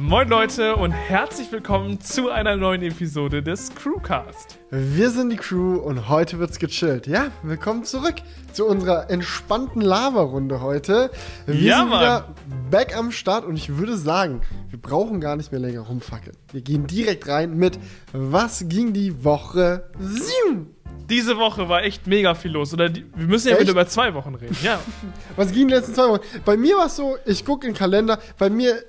Moin Leute und herzlich willkommen zu einer neuen Episode des Crewcast. Wir sind die Crew und heute wird's gechillt. Ja, willkommen zurück zu unserer entspannten Lava-Runde heute. Wir Ja, sind Mann. wieder back am Start und ich würde sagen, wir brauchen gar nicht mehr länger rumfackeln. Wir gehen direkt rein mit Was ging die Woche? Zium! Diese Woche war echt mega viel los. Oder die, wir müssen ja Echt? wieder über zwei Wochen reden. Ja. Was ging die letzten zwei Wochen? Bei mir war es so, ich gucke in den Kalender, bei mir,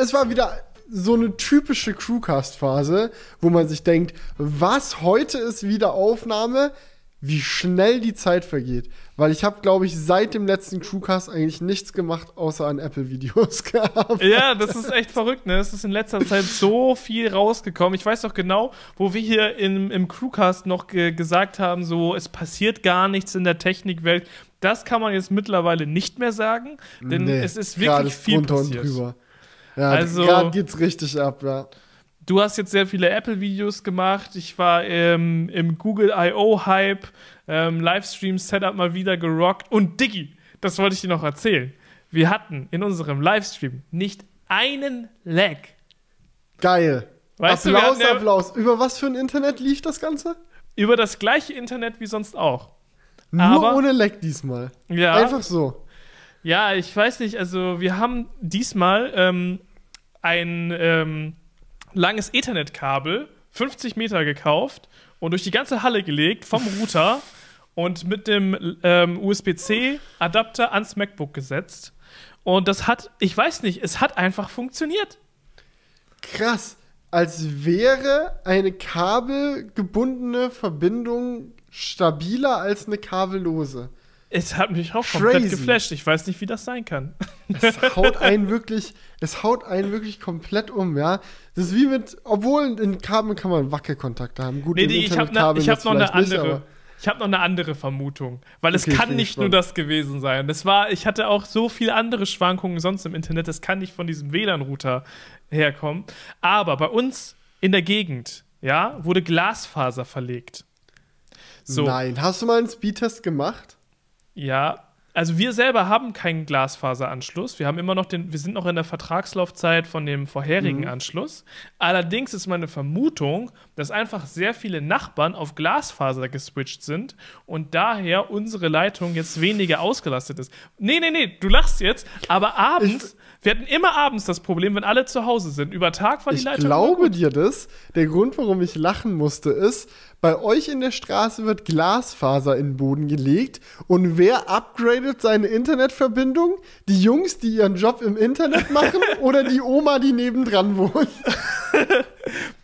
es war wieder so eine typische Crewcast-Phase, wo man sich denkt, was, heute ist wieder Aufnahme, wie schnell die Zeit vergeht. Weil ich habe, glaube ich, seit dem letzten Crewcast eigentlich nichts gemacht, außer an Apple-Videos gehabt. ja, das ist echt verrückt, ne? Es ist in letzter Zeit so viel rausgekommen. Ich weiß doch genau, wo wir hier im, im Crewcast noch ge gesagt haben, so, es passiert gar nichts in der Technikwelt. Das kann man jetzt mittlerweile nicht mehr sagen, denn Nee, es ist wirklich viel passiert. und drüber. Ja, Also- gerade geht's richtig ab, ja. Du hast jetzt sehr viele Apple-Videos gemacht. Ich war ähm, im Google I.O.-Hype, ähm, Livestream-Setup mal wieder gerockt. Und Diggi, das wollte ich dir noch erzählen. Wir hatten in unserem Livestream nicht einen Lag. Geil. Weißt du, wir Applaus, ja- Applaus. Über was für ein Internet lief das Ganze? Über das gleiche Internet wie sonst auch. Nur Aber- ohne Leck diesmal. Ja, Einfach so. ja, ich weiß nicht. Also, wir haben diesmal ähm, ein ähm, langes Ethernet-Kabel, 50 Meter gekauft und durch die ganze Halle gelegt vom Router und mit dem ähm, USB-C-Adapter ans MacBook gesetzt. Und das hat, ich weiß nicht, es hat einfach funktioniert. Krass. Als wäre eine kabelgebundene Verbindung stabiler als eine kabellose. Es hat mich auch komplett Crazy. geflasht. Ich weiß nicht, wie das sein kann. Es haut einen wirklich, es haut einen wirklich komplett um, ja. Das ist wie mit, obwohl in Kabeln kann man Wackelkontakte haben. Gut, Nee, nee, ich habe ich hab noch eine nicht, andere. aber- ich habe noch eine andere Vermutung, weil es Okay, ich kann nicht nur gespannt. das gewesen sein. Das war, ich hatte auch so viele andere Schwankungen sonst im Internet. Das kann nicht von diesem WLAN-Router herkommen. Aber bei uns in der Gegend, ja, wurde Glasfaser verlegt. So, Nein, hast du mal einen Speedtest gemacht? Ja. Also wir selber haben keinen Glasfaseranschluss. Wir haben immer noch den, wir sind noch in der Vertragslaufzeit von dem vorherigen Mhm. Anschluss. Allerdings ist meine Vermutung, dass einfach sehr viele Nachbarn auf Glasfaser geswitcht sind und daher unsere Leitung jetzt weniger ausgelastet ist. Nee, nee, nee, du lachst jetzt, aber abends, wir hatten immer abends das Problem, wenn alle zu Hause sind. Über Tag war die Ich Leitung. immer glaube dir das. Der Grund, warum ich lachen musste, ist, bei euch in der Straße wird Glasfaser in den Boden gelegt und wer upgradet seine Internetverbindung? Die Jungs, die ihren Job im Internet machen oder die Oma, die nebendran wohnt?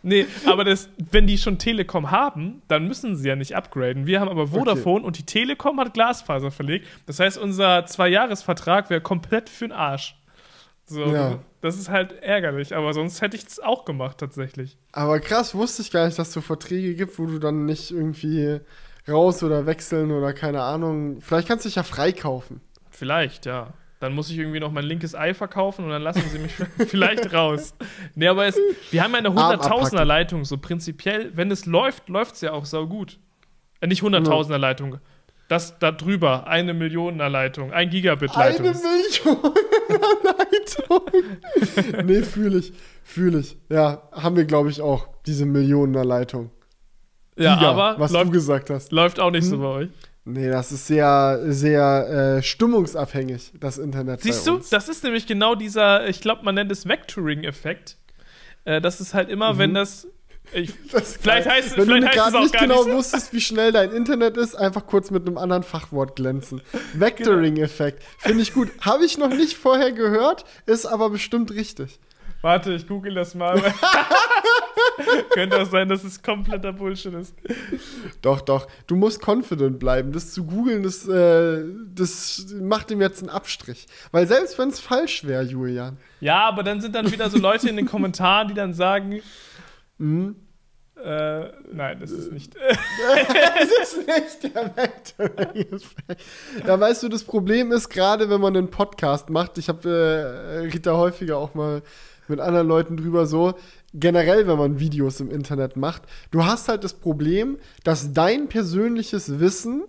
Nee, aber das, wenn die schon Telekom haben, dann müssen sie ja nicht upgraden. Wir haben aber Vodafone und die Telekom hat Glasfaser verlegt. Das heißt, unser Zwei-Jahres-Vertrag wäre komplett für den Arsch. So, Ja. das ist halt ärgerlich, aber sonst hätte ich es auch gemacht tatsächlich. Aber krass, wusste ich gar nicht, dass es so Verträge gibt, wo du dann nicht irgendwie raus oder wechseln oder keine Ahnung. Vielleicht kannst du dich ja freikaufen. Vielleicht, ja. Dann muss ich irgendwie noch mein linkes Ei verkaufen und dann lassen sie mich vielleicht raus. Nee, aber es, wir haben ja eine Arm 100.000er abpacken. Leitung, so prinzipiell, wenn es läuft, läuft es ja auch sau gut. Äh, nicht 100.000er Leitung. Das da drüber, eine Millioner Leitung, ein Gigabit Leitung. Eine Million Leitung. nee, fühle ich. Fühle ich. Ja, haben wir, glaube ich, auch, diese Millioner Leitung. ja, Giga, aber was läuft, du gesagt hast. läuft auch nicht so Hm. bei euch. Nee, das ist sehr, sehr äh, stimmungsabhängig, das Internet. Siehst du, das ist nämlich genau dieser, ich glaube, man nennt es Vectoring-Effekt. Äh, das ist halt immer, wenn das. Ich, vielleicht geil. heißt es- Wenn vielleicht du gerade nicht genau nicht wusstest, wie schnell dein Internet ist, einfach kurz mit einem anderen Fachwort glänzen. Vectoring-Effekt. Finde ich gut. Habe ich noch nicht vorher gehört, ist aber bestimmt richtig. warte, ich google das mal. Könnte auch sein, dass es kompletter Bullshit ist. Doch, doch. Du musst confident bleiben. Das zu googeln, das, äh, das macht ihm jetzt einen Abstrich. Weil selbst wenn es falsch wäre, Julian. Ja, aber dann sind dann wieder so Leute in den Kommentaren, die dann sagen, Mhm. äh, nein, das ist nicht. Das ist nicht der Vectoring-Effekt. Ja, weißt du, das Problem ist, gerade wenn man einen Podcast macht, ich habe äh, Rita häufiger auch mal mit anderen Leuten drüber so, generell, wenn man Videos im Internet macht, du hast halt das Problem, dass dein persönliches Wissen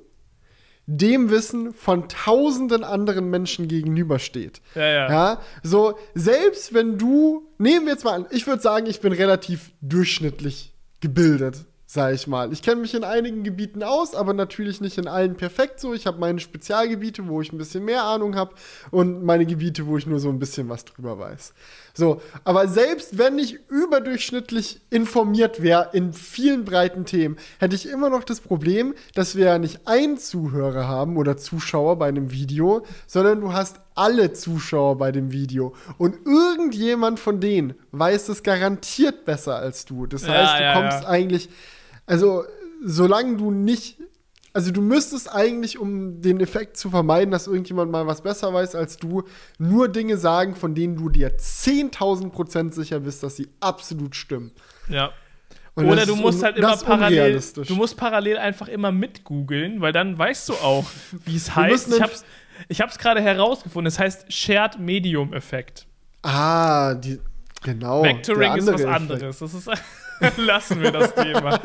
dem Wissen von tausenden anderen Menschen gegenübersteht. Ja, ja. Ja, so, selbst wenn du, nehmen wir jetzt mal an, ich würde sagen, ich bin relativ durchschnittlich gebildet, sage ich mal. Ich kenne mich in einigen Gebieten aus, aber natürlich nicht in allen perfekt so. Ich habe meine Spezialgebiete, wo ich ein bisschen mehr Ahnung habe und meine Gebiete, wo ich nur so ein bisschen was drüber weiß. So, aber selbst wenn ich überdurchschnittlich informiert wäre in vielen breiten Themen, hätte ich immer noch das Problem, dass wir ja nicht einen Zuhörer haben oder Zuschauer bei einem Video, sondern du hast alle Zuschauer bei dem Video. Und irgendjemand von denen weiß es garantiert besser als du. Das Ja, heißt, du ja, kommst ja. eigentlich, also solange du nicht, also du müsstest eigentlich, um den Effekt zu vermeiden, dass irgendjemand mal was besser weiß als du, nur Dinge sagen, von denen du dir 10.000 Prozent sicher bist, dass sie absolut stimmen. ja. Und Oder du musst halt immer parallel, du musst parallel einfach immer mitgoogeln, weil dann weißt du auch, wie es heißt. Ich hab's, ich hab's gerade herausgefunden. Es heißt Shared Medium Effekt. Ah, die, genau. Vectoring ist was andere Effekt. anderes. Das ist, lassen wir das Thema.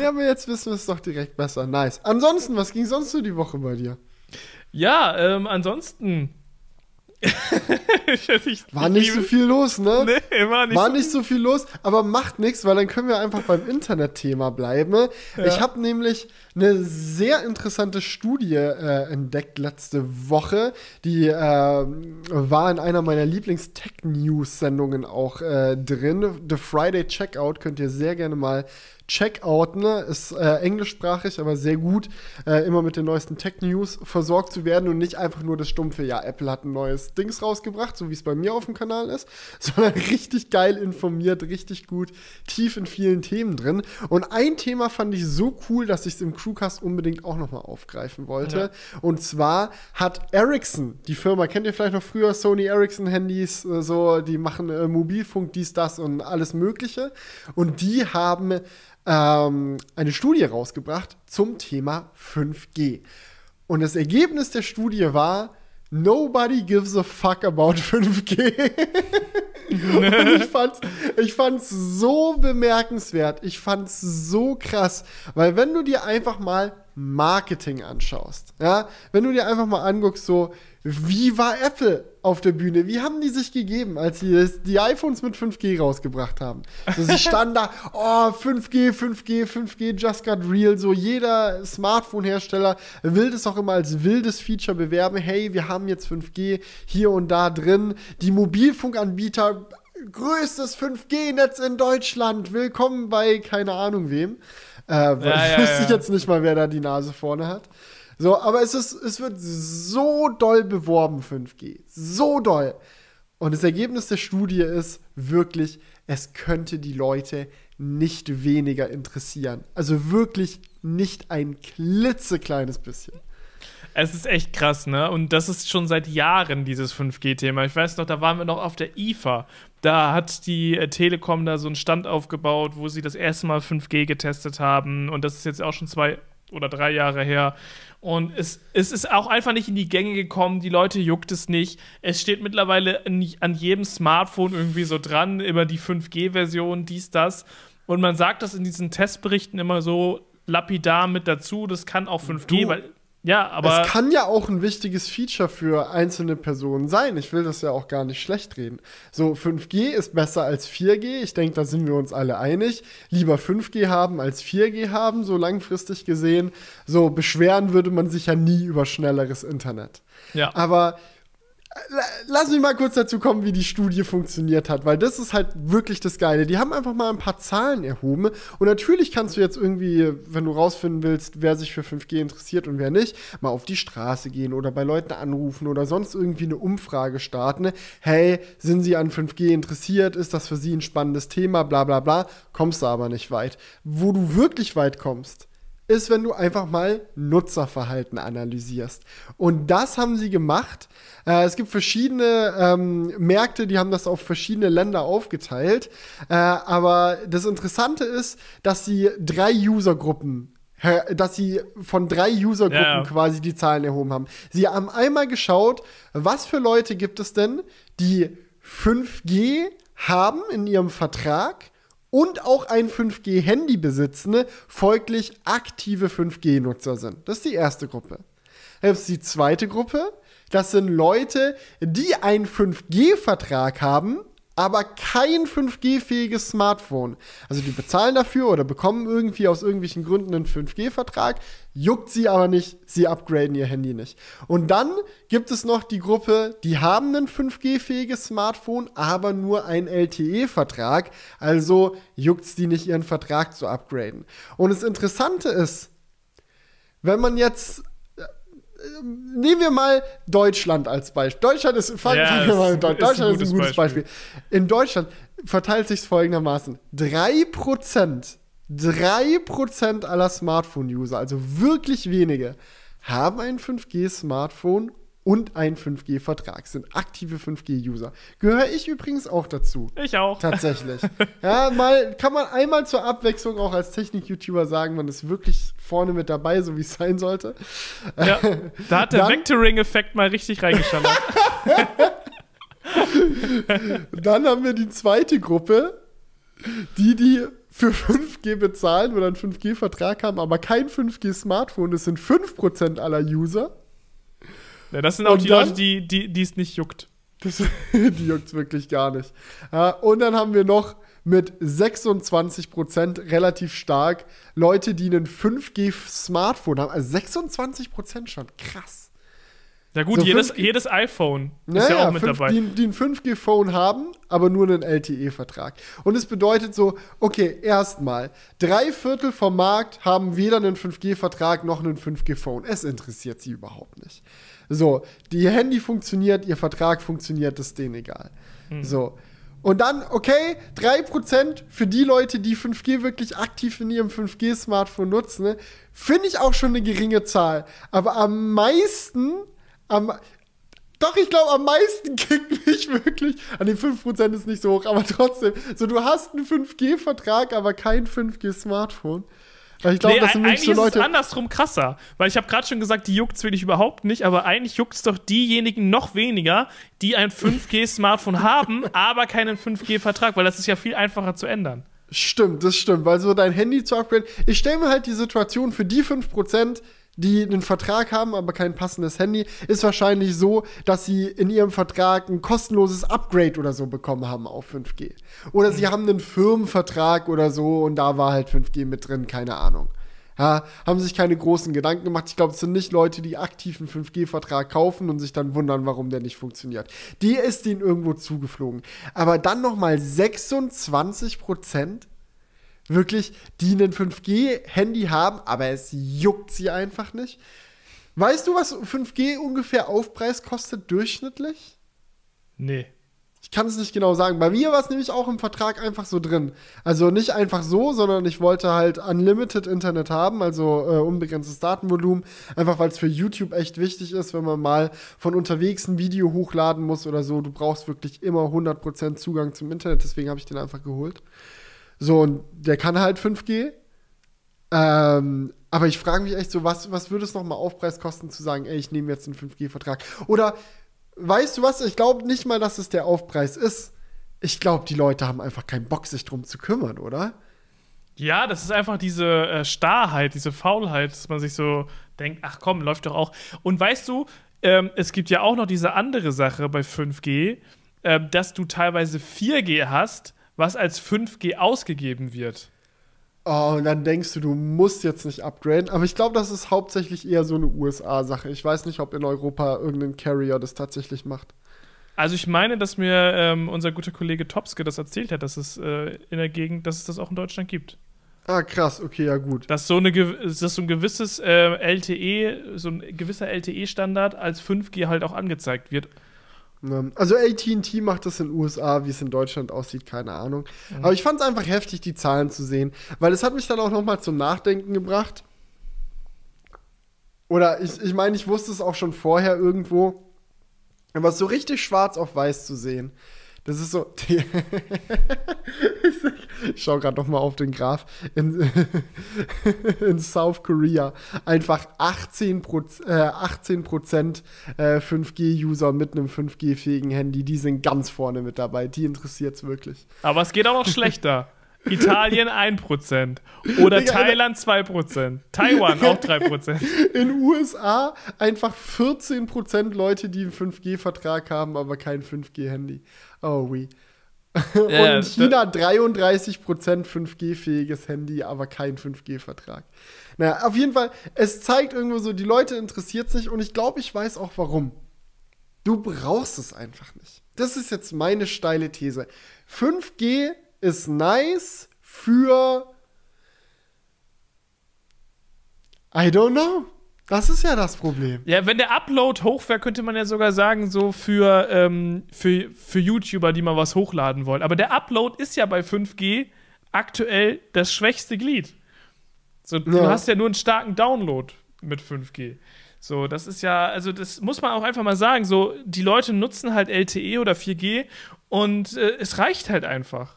Ja, aber jetzt wissen wir es doch direkt besser. Nice. Ansonsten, was ging sonst so die Woche bei dir? Ja, ähm, ansonsten. War nicht so viel los, ne? Nee, war nicht War so nicht so viel los, aber macht nichts, weil dann können wir einfach beim Internetthema bleiben. Ich habe nämlich eine sehr interessante Studie äh, entdeckt letzte Woche. Die äh, war in einer meiner Lieblings-Tech-News-Sendungen auch äh, drin. The Friday Checkout könnt ihr sehr gerne mal Checkout, ne? Ist äh, englischsprachig, aber sehr gut, äh, immer mit den neuesten Tech-News versorgt zu werden und nicht einfach nur das stumpfe, ja, Apple hat ein neues Dings rausgebracht, so wie es bei mir auf dem Kanal ist, sondern richtig geil informiert, richtig gut, tief in vielen Themen drin. Und ein Thema fand ich so cool, dass ich es im Crewcast unbedingt auch nochmal aufgreifen wollte. Und zwar hat Ericsson, die Firma, kennt ihr vielleicht noch früher Sony Ericsson Handys, äh, so, die machen äh, Mobilfunk, dies, das und alles Mögliche. Und die haben ähm, eine Studie rausgebracht zum Thema 5G. Und das Ergebnis der Studie war, nobody gives a fuck about 5G. Und ich fand's, ich fand's so bemerkenswert. Ich fand's so krass. Weil wenn du dir einfach mal Marketing anschaust, ja, wenn du dir einfach mal anguckst, so, wie war Apple auf der Bühne? Wie haben die sich gegeben, als sie das, die iPhones mit 5G rausgebracht haben? So, sie standen da, oh, 5G, 5G, 5G, just got real. So, jeder Smartphone-Hersteller will das auch immer als wildes Feature bewerben. Hey, wir haben jetzt 5G hier und da drin. Die Mobilfunkanbieter, größtes 5G-Netz in Deutschland. Willkommen bei keine Ahnung wem. Äh, Ja, ja, wüsste ich ja. jetzt nicht mal, wer da die Nase vorne hat. So, aber es ist, es wird so doll beworben, 5G. So doll. Und das Ergebnis der Studie ist wirklich, es könnte die Leute nicht weniger interessieren. Also wirklich nicht ein klitzekleines bisschen. Es ist echt krass, ne? Und das ist schon seit Jahren dieses 5G-Thema. Ich weiß noch, da waren wir noch auf der IFA. Da hat die äh, Telekom da so einen Stand aufgebaut, wo sie das erste Mal 5G getestet haben. Und das ist jetzt auch schon zwei oder drei Jahre her. Und es, es ist auch einfach nicht in die Gänge gekommen. Die Leute juckt es nicht. Es steht mittlerweile in, an jedem Smartphone irgendwie so dran, immer die 5G-Version, dies, das. Und man sagt das in diesen Testberichten immer so lapidar mit dazu. Das kann auch 5G, Du, weil. Ja, aber. es kann ja auch ein wichtiges Feature für einzelne Personen sein. Ich will das ja auch gar nicht schlecht reden. So, 5G ist besser als 4G. Ich denke, da sind wir uns alle einig. Lieber 5G haben als 4G haben, so langfristig gesehen. So, beschweren würde man sich ja nie über schnelleres Internet. ja. Aber lass mich mal kurz dazu kommen, wie die Studie funktioniert hat, weil das ist halt wirklich das Geile. Die haben einfach mal ein paar Zahlen erhoben und natürlich kannst du jetzt irgendwie, wenn du rausfinden willst, wer sich für 5G interessiert und wer nicht, mal auf die Straße gehen oder bei Leuten anrufen oder sonst irgendwie eine Umfrage starten. Hey, sind sie an 5G interessiert? Ist das für sie ein spannendes Thema? Bla bla bla. Kommst du aber nicht weit. Wo du wirklich weit kommst, ist, wenn du einfach mal Nutzerverhalten analysierst. Und das haben sie gemacht. Äh, es gibt verschiedene ähm, Märkte, die haben das auf verschiedene Länder aufgeteilt. Äh, aber das Interessante ist, dass sie drei Usergruppen dass sie von drei Usergruppen ja. quasi die Zahlen erhoben haben. Sie haben einmal geschaut, was für Leute gibt es denn, die 5G haben in ihrem Vertrag und auch ein 5G-Handy besitzen, folglich aktive 5G-Nutzer sind. Das ist die erste Gruppe. Dann ist die zweite Gruppe. Das sind Leute, die einen 5G-Vertrag haben, aber kein 5G-fähiges Smartphone. Also die bezahlen dafür oder bekommen irgendwie aus irgendwelchen Gründen einen 5G-Vertrag, juckt sie aber nicht, sie upgraden ihr Handy nicht. Und dann gibt es noch die Gruppe, die haben ein 5G-fähiges Smartphone, aber nur einen LTE-Vertrag, also juckt es die nicht, ihren Vertrag zu upgraden. Und das Interessante ist, wenn man jetzt nehmen wir mal Deutschland als Beispiel. Deutschland ist, fangen Ja, wir mal mit Deutschland. ein Deutschland ist ein gutes gutes Beispiel. In Deutschland verteilt sich folgendermaßen: 3%, 3% aller Smartphone-User, also wirklich wenige, haben ein 5G-Smartphone und einen 5G-Vertrag, sind aktive 5G-User. Gehöre ich übrigens auch dazu. Ich auch. Tatsächlich. ja, mal kann man einmal zur Abwechslung auch als Technik-YouTuber sagen, man ist wirklich vorne mit dabei, so wie es sein sollte. Ja, da hat der Vectoring-Effekt mal richtig reingeschallert. Dann haben wir die zweite Gruppe, die, die für 5G bezahlen oder einen 5G-Vertrag haben, aber kein 5G-Smartphone. Das sind 5% aller User. ja, das sind auch Und die dann- Leute, die die es nicht juckt. Das, die juckt's wirklich gar nicht. Und dann haben wir noch mit 26% relativ stark Leute, die einen 5G-Smartphone haben. Also 26% schon. Krass. Ja gut, So jedes, 5G jedes iPhone ist ja auch mit fünf- dabei. Die, die ein 5G-Phone haben, aber nur einen LTE-Vertrag. Und es bedeutet so, okay, erstmal, drei Viertel vom Markt haben weder einen 5G-Vertrag noch einen 5G-Phone. Es interessiert sie überhaupt nicht. So, die Handy funktioniert, ihr Vertrag funktioniert, ist denen egal. So. Und dann, okay, 3% für die Leute, die 5G wirklich aktiv in ihrem 5G-Smartphone nutzen, ne, finde ich auch schon eine geringe Zahl. Aber am meisten, am, doch, ich glaube, am meisten kickt mich wirklich. An den 5% ist nicht so hoch, aber trotzdem. So, du hast einen 5G-Vertrag, aber kein 5G-Smartphone. Ich glaube, nee, das sind eigentlich so ist es Leute. andersrum krasser. Weil ich habe gerade schon gesagt, die juckt wirklich überhaupt nicht, aber eigentlich juckt es doch diejenigen noch weniger, die ein 5G-Smartphone haben, aber keinen 5G-Vertrag, weil das ist ja viel einfacher zu ändern. Stimmt, das stimmt. Weil so dein Handy zu upgraden. Ich stelle mir halt die Situation für die 5%, die einen Vertrag haben, aber kein passendes Handy, ist wahrscheinlich so, dass sie in ihrem Vertrag ein kostenloses Upgrade oder so bekommen haben auf 5G. Oder sie haben einen Firmenvertrag oder so und da war halt 5G mit drin, keine Ahnung. Ja, haben sich keine großen Gedanken gemacht. Ich glaube, es sind nicht Leute, die aktiv einen 5G-Vertrag kaufen und sich dann wundern, warum der nicht funktioniert. Die ist denen irgendwo zugeflogen. Aber dann noch mal 26 Prozent wirklich, die ein 5G-Handy haben, aber es juckt sie einfach nicht. Weißt du, was 5G ungefähr Aufpreis kostet durchschnittlich? Nee. Ich kann es nicht genau sagen. Bei mir war es nämlich auch im Vertrag einfach so drin. Also nicht einfach so, sondern ich wollte halt Unlimited Internet haben, also äh, unbegrenztes Datenvolumen. Einfach weil es für YouTube echt wichtig ist, wenn man mal von unterwegs ein Video hochladen muss oder so. Du brauchst wirklich immer 100% Zugang zum Internet, deswegen habe ich den einfach geholt. So, und der kann halt 5G. Ähm, aber ich frage mich echt so, was, was würde es nochmal Aufpreis kosten, zu sagen, ey, ich nehme jetzt einen 5G-Vertrag? Oder weißt du was? Ich glaube nicht mal, dass es der Aufpreis ist. Ich glaube, die Leute haben einfach keinen Bock, sich drum zu kümmern, oder? Ja, das ist einfach diese äh, Starrheit, diese Faulheit, dass man sich so denkt, ach komm, läuft doch auch. Und weißt du, ähm, es gibt ja auch noch diese andere Sache bei 5G, ähm, dass du teilweise 4G hast, was als 5G ausgegeben wird. Oh, und dann denkst du, du musst jetzt nicht upgraden. Aber ich glaube, das ist hauptsächlich eher so eine USA-Sache. Ich weiß nicht, ob in Europa irgendein Carrier das tatsächlich macht. Also ich meine, dass mir ähm, unser guter Kollege Topske das erzählt hat, dass es äh, in der Gegend, dass es das auch in Deutschland gibt. Ah, krass, okay, ja gut. Dass so, eine, dass so ein gewisses äh, LTE, so ein gewisser LTE-Standard als 5G halt auch angezeigt wird. Ähm, Also AT&T macht das in den USA, wie es in Deutschland aussieht, keine Ahnung. Aber ich fand es einfach heftig, die Zahlen zu sehen, weil es hat mich dann auch noch mal zum Nachdenken gebracht. Oder ich, ich meine, ich wusste es auch schon vorher irgendwo, aber so richtig schwarz auf weiß zu sehen, das ist so. Ich schau gerade noch mal auf den Graph. In, in South Korea einfach 18 Prozent, äh, 18 Prozent äh, 5G-User mit einem 5G-fähigen Handy. Die sind ganz vorne mit dabei. Die interessiert es wirklich. Aber es geht auch noch schlechter. Italien 1%. Oder Digga, Thailand 2%. Taiwan auch 3%. In den USA einfach 14% Leute, die einen 5G-Vertrag haben, aber kein 5G-Handy. Oh, oui. Ja, Und China 33% 5G-fähiges Handy, aber kein 5G-Vertrag. Naja, auf jeden Fall, es zeigt irgendwo so, die Leute interessiert sich und ich glaube, ich weiß auch warum. Du brauchst es einfach nicht. Das ist jetzt meine steile These. 5G ist nice für. I don't know. Das ist ja das Problem. Ja, wenn der Upload hoch wäre, könnte man ja sogar sagen, so für, ähm, für, für YouTuber, die mal was hochladen wollen. Aber der Upload ist ja bei 5G aktuell das schwächste Glied. So, Du Ja. hast ja nur einen starken Download mit 5G. So, das ist ja, also das muss man auch einfach mal sagen. So, die Leute nutzen halt LTE oder 4G und äh, es reicht halt einfach.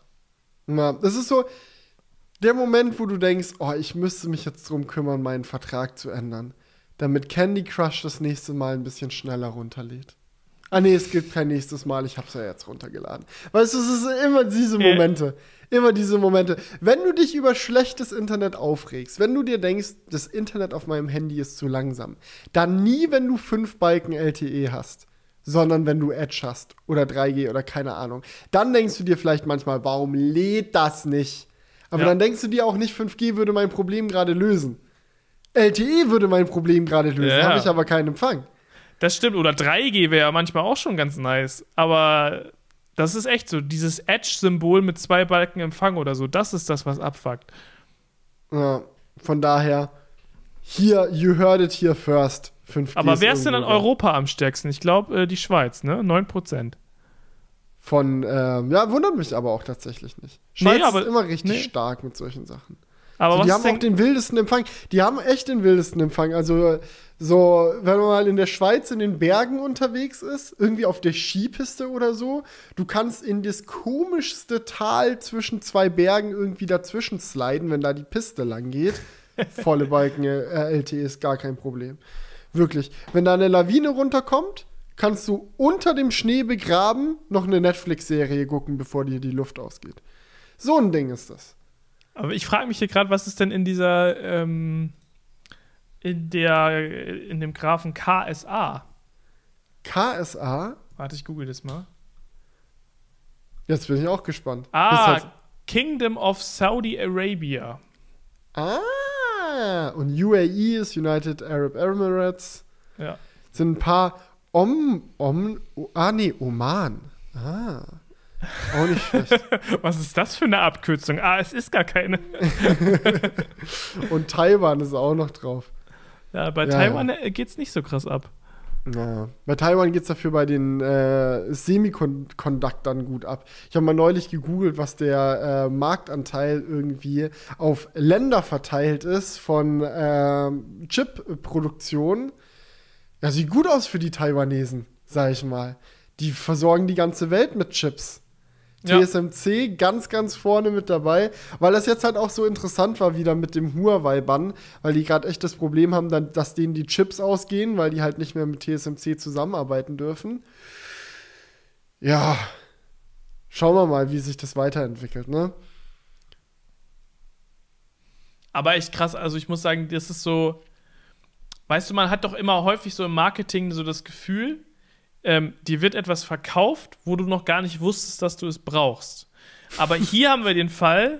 Ja, das ist so der Moment, wo du denkst, oh, ich müsste mich jetzt drum kümmern, meinen Vertrag zu ändern, damit Candy Crush das nächste Mal ein bisschen schneller runterlädt. Ah nee, es gibt kein nächstes Mal, ich hab's ja jetzt runtergeladen. Weißt du, es ist immer diese. Momente. Immer diese Momente. Wenn du dich über schlechtes Internet aufregst, wenn du dir denkst, das Internet auf meinem Handy ist zu langsam, dann nie, wenn du fünf Balken LTE hast, sondern wenn du Edge hast oder 3G oder keine Ahnung. Dann denkst du dir vielleicht manchmal, warum lädt das nicht? Aber Ja. dann denkst du dir auch nicht, 5G würde mein Problem gerade lösen. LTE würde mein Problem gerade lösen, Ja. habe ich aber keinen Empfang. Das stimmt. Oder 3G wäre ja manchmal auch schon ganz nice. Aber das ist echt so. Dieses Edge-Symbol mit zwei Balken Empfang oder so, das ist das, was abfuckt. Ja, von daher, hier, you heard it here first. 5G Aber wer ist denn in. Europa am stärksten? Ich glaube, äh, die Schweiz, ne? 9%. Von, ähm, ja, wundert mich aber auch tatsächlich nicht. Nee, Schweiz aber- ist immer richtig nee. stark mit solchen Sachen. Aber So, was die haben auch den wildesten Empfang. Die haben echt den wildesten Empfang. Also, so, wenn man mal in der Schweiz in den Bergen unterwegs ist, irgendwie auf der Skipiste oder so, du kannst in das komischste Tal zwischen zwei Bergen irgendwie dazwischen sliden, wenn da die Piste lang geht. Volle Balken äh, LTE ist gar kein Problem. Wirklich. Wenn da eine Lawine runterkommt, kannst du unter dem Schnee begraben noch eine Netflix-Serie gucken, bevor dir die Luft ausgeht. So ein Ding ist das. aber ich frage mich hier gerade, was ist denn in dieser, ähm, in der, in dem Graphen KSA? KSA Warte, ich google das mal. Jetzt bin ich auch gespannt. Ah, halt, Kingdom of Saudi Arabia. ah, und UAE ist United Arab Emirates. Ja. Sind ein paar Om, Om, oh, ah, nee, Oman. Ah. Auch nicht schlecht. Was ist das für eine Abkürzung? Ah, es ist gar keine. Und Taiwan ist auch noch drauf. Ja, bei Ja, Taiwan äh, geht's nicht so krass ab. Ja. Bei Taiwan geht es dafür bei den äh, Semiconductern gut ab. Ich habe mal neulich gegoogelt, was der äh, Marktanteil irgendwie auf Länder verteilt ist von ähm, Chip-Produktion. Ja, sieht gut aus für die Taiwanesen, sag ich mal. Die versorgen die ganze Welt mit Chips. Ja. TSMC ganz, ganz vorne mit dabei, weil das jetzt halt auch so interessant war wieder mit dem Huawei-Bann, weil die gerade echt das Problem haben, dann, dass denen die Chips ausgehen, weil die halt nicht mehr mit TSMC zusammenarbeiten dürfen. Ja, schauen wir mal, wie sich das weiterentwickelt, ne? Aber echt krass, also ich muss sagen, das ist so, weißt du, man hat doch immer häufig so im Marketing so das Gefühl, ähm, dir wird etwas verkauft, wo du noch gar nicht wusstest, dass du es brauchst. Aber hier haben wir den Fall,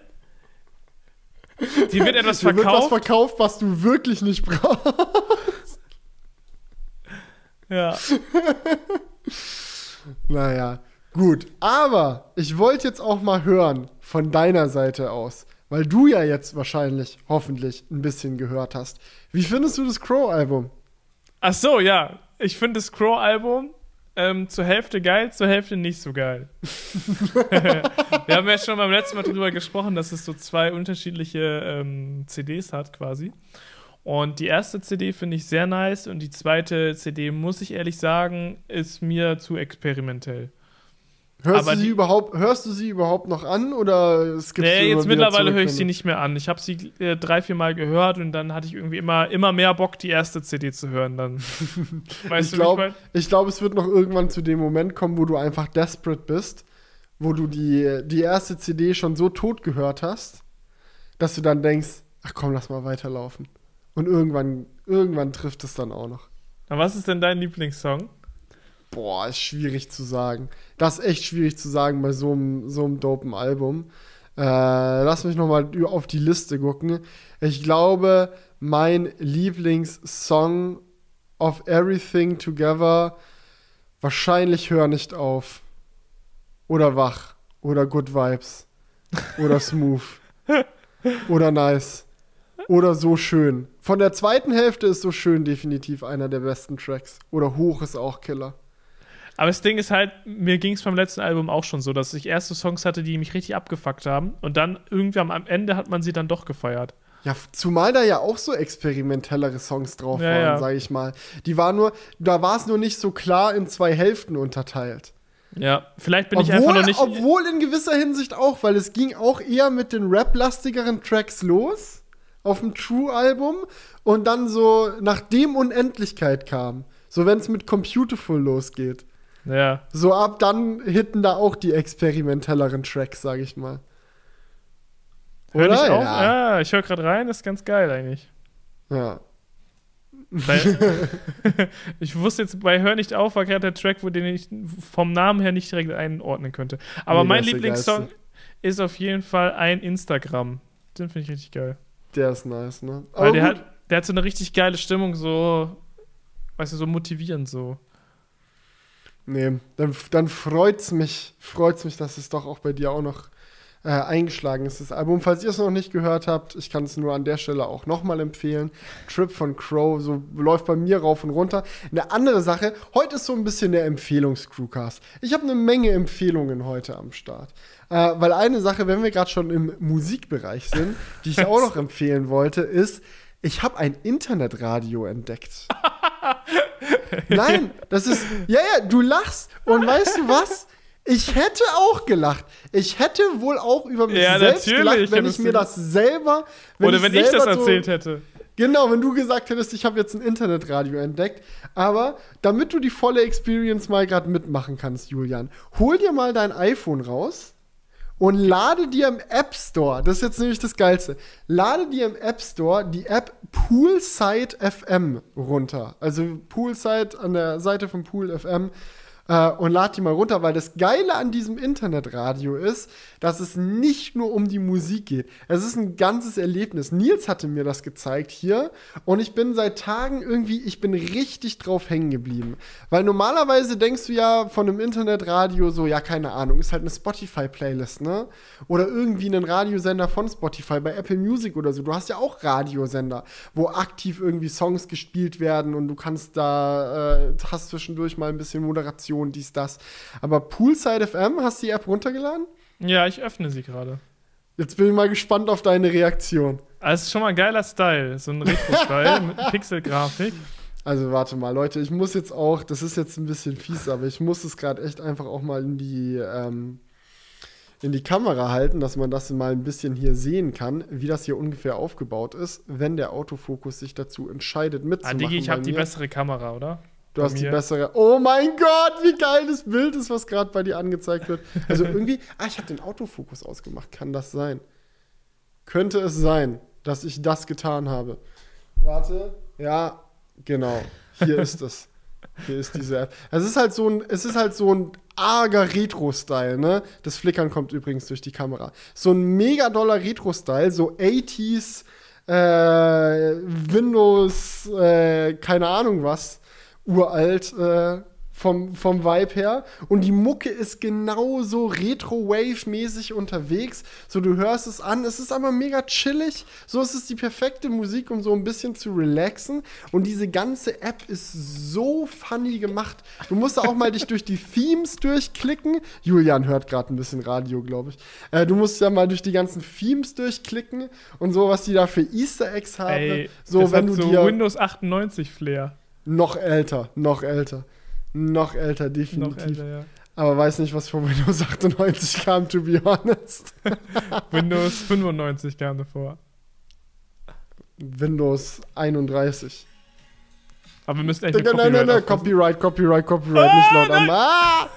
dir wird etwas Dir wird was verkauft. verkauft, was du wirklich nicht brauchst. ja. Naja, gut. Aber ich wollte jetzt auch mal hören von deiner Seite aus, weil du ja jetzt wahrscheinlich, hoffentlich, ein bisschen gehört hast. Wie findest du das Crow-Album? Ach so, ja. Ich finde das Crow-Album ähm, zur Hälfte geil, zur Hälfte nicht so geil. Wir haben ja schon beim letzten Mal drüber gesprochen, dass es so zwei unterschiedliche ähm, CDs hat quasi. Und die erste CD finde ich sehr nice und die zweite CD, muss ich ehrlich sagen, ist mir zu experimentell. Hörst Aber du sie überhaupt, hörst du sie überhaupt noch an oder skippst du Nee, jetzt mittlerweile höre ich sie nicht mehr an. Ich habe sie äh, drei, vier Mal gehört und dann hatte ich irgendwie immer, immer mehr Bock, die erste CD zu hören. Dann. Weißt Ich glaube, glaub, es wird noch irgendwann zu dem Moment kommen, wo du einfach desperate bist wo du die, die erste CD schon so tot gehört hast, dass du dann denkst, ach komm, lass mal weiterlaufen. Und irgendwann, irgendwann trifft es dann auch noch. Aber was ist denn dein Lieblingssong? Boah, ist schwierig zu sagen. Das ist echt schwierig zu sagen bei so einem, so einem dopen Album. Äh, lass mich noch mal auf die Liste gucken. Ich glaube, mein Lieblingssong of Everything Together wahrscheinlich Hör nicht auf. Oder Wach. Oder Good Vibes. Oder Smooth. oder Nice. Oder So schön. Von der zweiten Hälfte ist So schön definitiv einer der besten Tracks. Oder Hoch ist auch Killer. Aber das Ding ist halt, mir ging es beim letzten Album auch schon so, dass ich erste Songs hatte, die mich richtig abgefuckt haben. Und dann irgendwie am Ende hat man sie dann doch gefeiert. Ja, zumal da ja auch so experimentellere Songs drauf Ja, waren, ja. sag ich mal. Die war nur, da war es nur nicht so klar in zwei Hälften unterteilt. Ja, vielleicht bin ich obwohl, einfach noch nicht. obwohl in gewisser Hinsicht auch, weil es ging auch eher mit den rap-lastigeren Tracks los auf dem True-Album und dann so nachdem Unendlichkeit kam. So wenn es mit Computerful losgeht. Ja. So ab dann hitten da auch die experimentelleren Tracks, sag ich mal. Hör Oder? auf? Ja. Ja, ich höre gerade rein, ist ganz geil eigentlich. ja. Weil, ich wusste jetzt, bei Hör nicht auf war gerade der Track, wo den ich vom Namen her nicht direkt einordnen könnte. Aber Nee, mein Lieblingssong ist auf jeden Fall ein Instagram. Den finde ich richtig geil. Der ist nice, ne? Weil der gut. hat, der hat so eine richtig geile Stimmung, so, weißt du, so motivierend so. Nee, dann, dann freut's mich, freut's mich, dass es doch auch bei dir auch noch äh, eingeschlagen ist, das Album. Falls ihr es noch nicht gehört habt, ich kann es nur an der Stelle auch nochmal empfehlen. Trip von Crow, so läuft bei mir rauf und runter. Eine andere Sache, heute ist so ein bisschen der Empfehlungs-Crewcast. Ich habe eine Menge Empfehlungen heute am Start. Äh, weil eine Sache, wenn wir gerade schon im Musikbereich sind, die ich auch noch empfehlen wollte, ist, ich habe ein Internetradio entdeckt. Nein, das ist. Ja, ja, du lachst. Und weißt du was? Ich hätte auch gelacht. Ich hätte wohl auch über mich Ja, selbst gelacht, wenn ich mir das selber. Oder wenn ich das selber so- erzählt hätte. Genau, wenn du gesagt hättest, ich habe jetzt ein Internetradio entdeckt. Aber damit du die volle Experience mal gerade mitmachen kannst, Julian, hol dir mal dein iPhone raus und lade dir im App Store, das ist jetzt nämlich das Geilste, lade dir im App Store die App Poolside FM runter. Also Poolside an der Seite von Pool FM. Äh, und lad die mal runter, weil das Geile an diesem Internetradio ist, dass es nicht nur um die Musik geht. Es ist ein ganzes Erlebnis. Nils hatte mir das gezeigt hier und ich bin seit Tagen irgendwie, ich bin richtig drauf hängen geblieben. Weil normalerweise denkst du ja von einem Internetradio so, ja, keine Ahnung, ist halt eine Spotify-Playlist, ne? Oder irgendwie ein Radiosender von Spotify bei Apple Music oder so. Du hast ja auch Radiosender, wo aktiv irgendwie Songs gespielt werden und du kannst da, äh, hast zwischendurch mal ein bisschen Moderation, dies, das. Aber Poolside FM, hast du die App runtergeladen? Ja, ich öffne sie gerade. Jetzt bin ich mal gespannt auf deine Reaktion. Also, es ist schon mal ein geiler Style. So ein Retro-Style mit Pixel-Grafik. Also warte mal, Leute, ich muss jetzt auch, das ist jetzt ein bisschen fies, aber ich muss es gerade echt einfach auch mal in die, ähm, in die Kamera halten, dass man das mal ein bisschen hier sehen kann, wie das hier ungefähr aufgebaut ist, wenn der Autofokus sich dazu entscheidet Ah, mitzumachen. Digi, ich habe die bessere Kamera, oder? Du hast die bessere. Oh mein Gott, wie geil das Bild ist, was gerade bei dir angezeigt wird. Also irgendwie, ah, ich habe den Autofokus ausgemacht. Kann das sein? Könnte es sein, dass ich das getan habe? Warte. Ja, genau. Hier ist es. Hier ist diese App. Es ist halt so ein, es ist halt so ein arger Retro-Style, ne? Das Flickern kommt übrigens durch die Kamera. So ein mega doller Retro-Style, so 80s, äh, Windows, äh, keine Ahnung was, uralt, äh, vom, vom Vibe her. Und die Mucke ist genauso Retro-Wave-mäßig unterwegs. So, du hörst es an, es ist aber mega chillig. So, es ist die perfekte Musik, um so ein bisschen zu relaxen. Und diese ganze App ist so funny gemacht. Du musst auch mal dich durch die Themes durchklicken. Julian hört gerade ein bisschen Radio, glaube ich. Äh, du musst ja mal durch die ganzen Themes durchklicken und so, was die da für Easter Eggs haben. Ey, so, das wenn du so dir Windows 98 Flair. Noch älter, noch älter. Noch älter, definitiv. Noch älter, ja. Aber weiß nicht, was von Windows 98 kam, to be honest. Windows 95 kam davor. Windows 31. Aber wir müssen echt Nein, nein, nein, nein. Copyright, Copyright, Copyright, nicht laut an. Ah!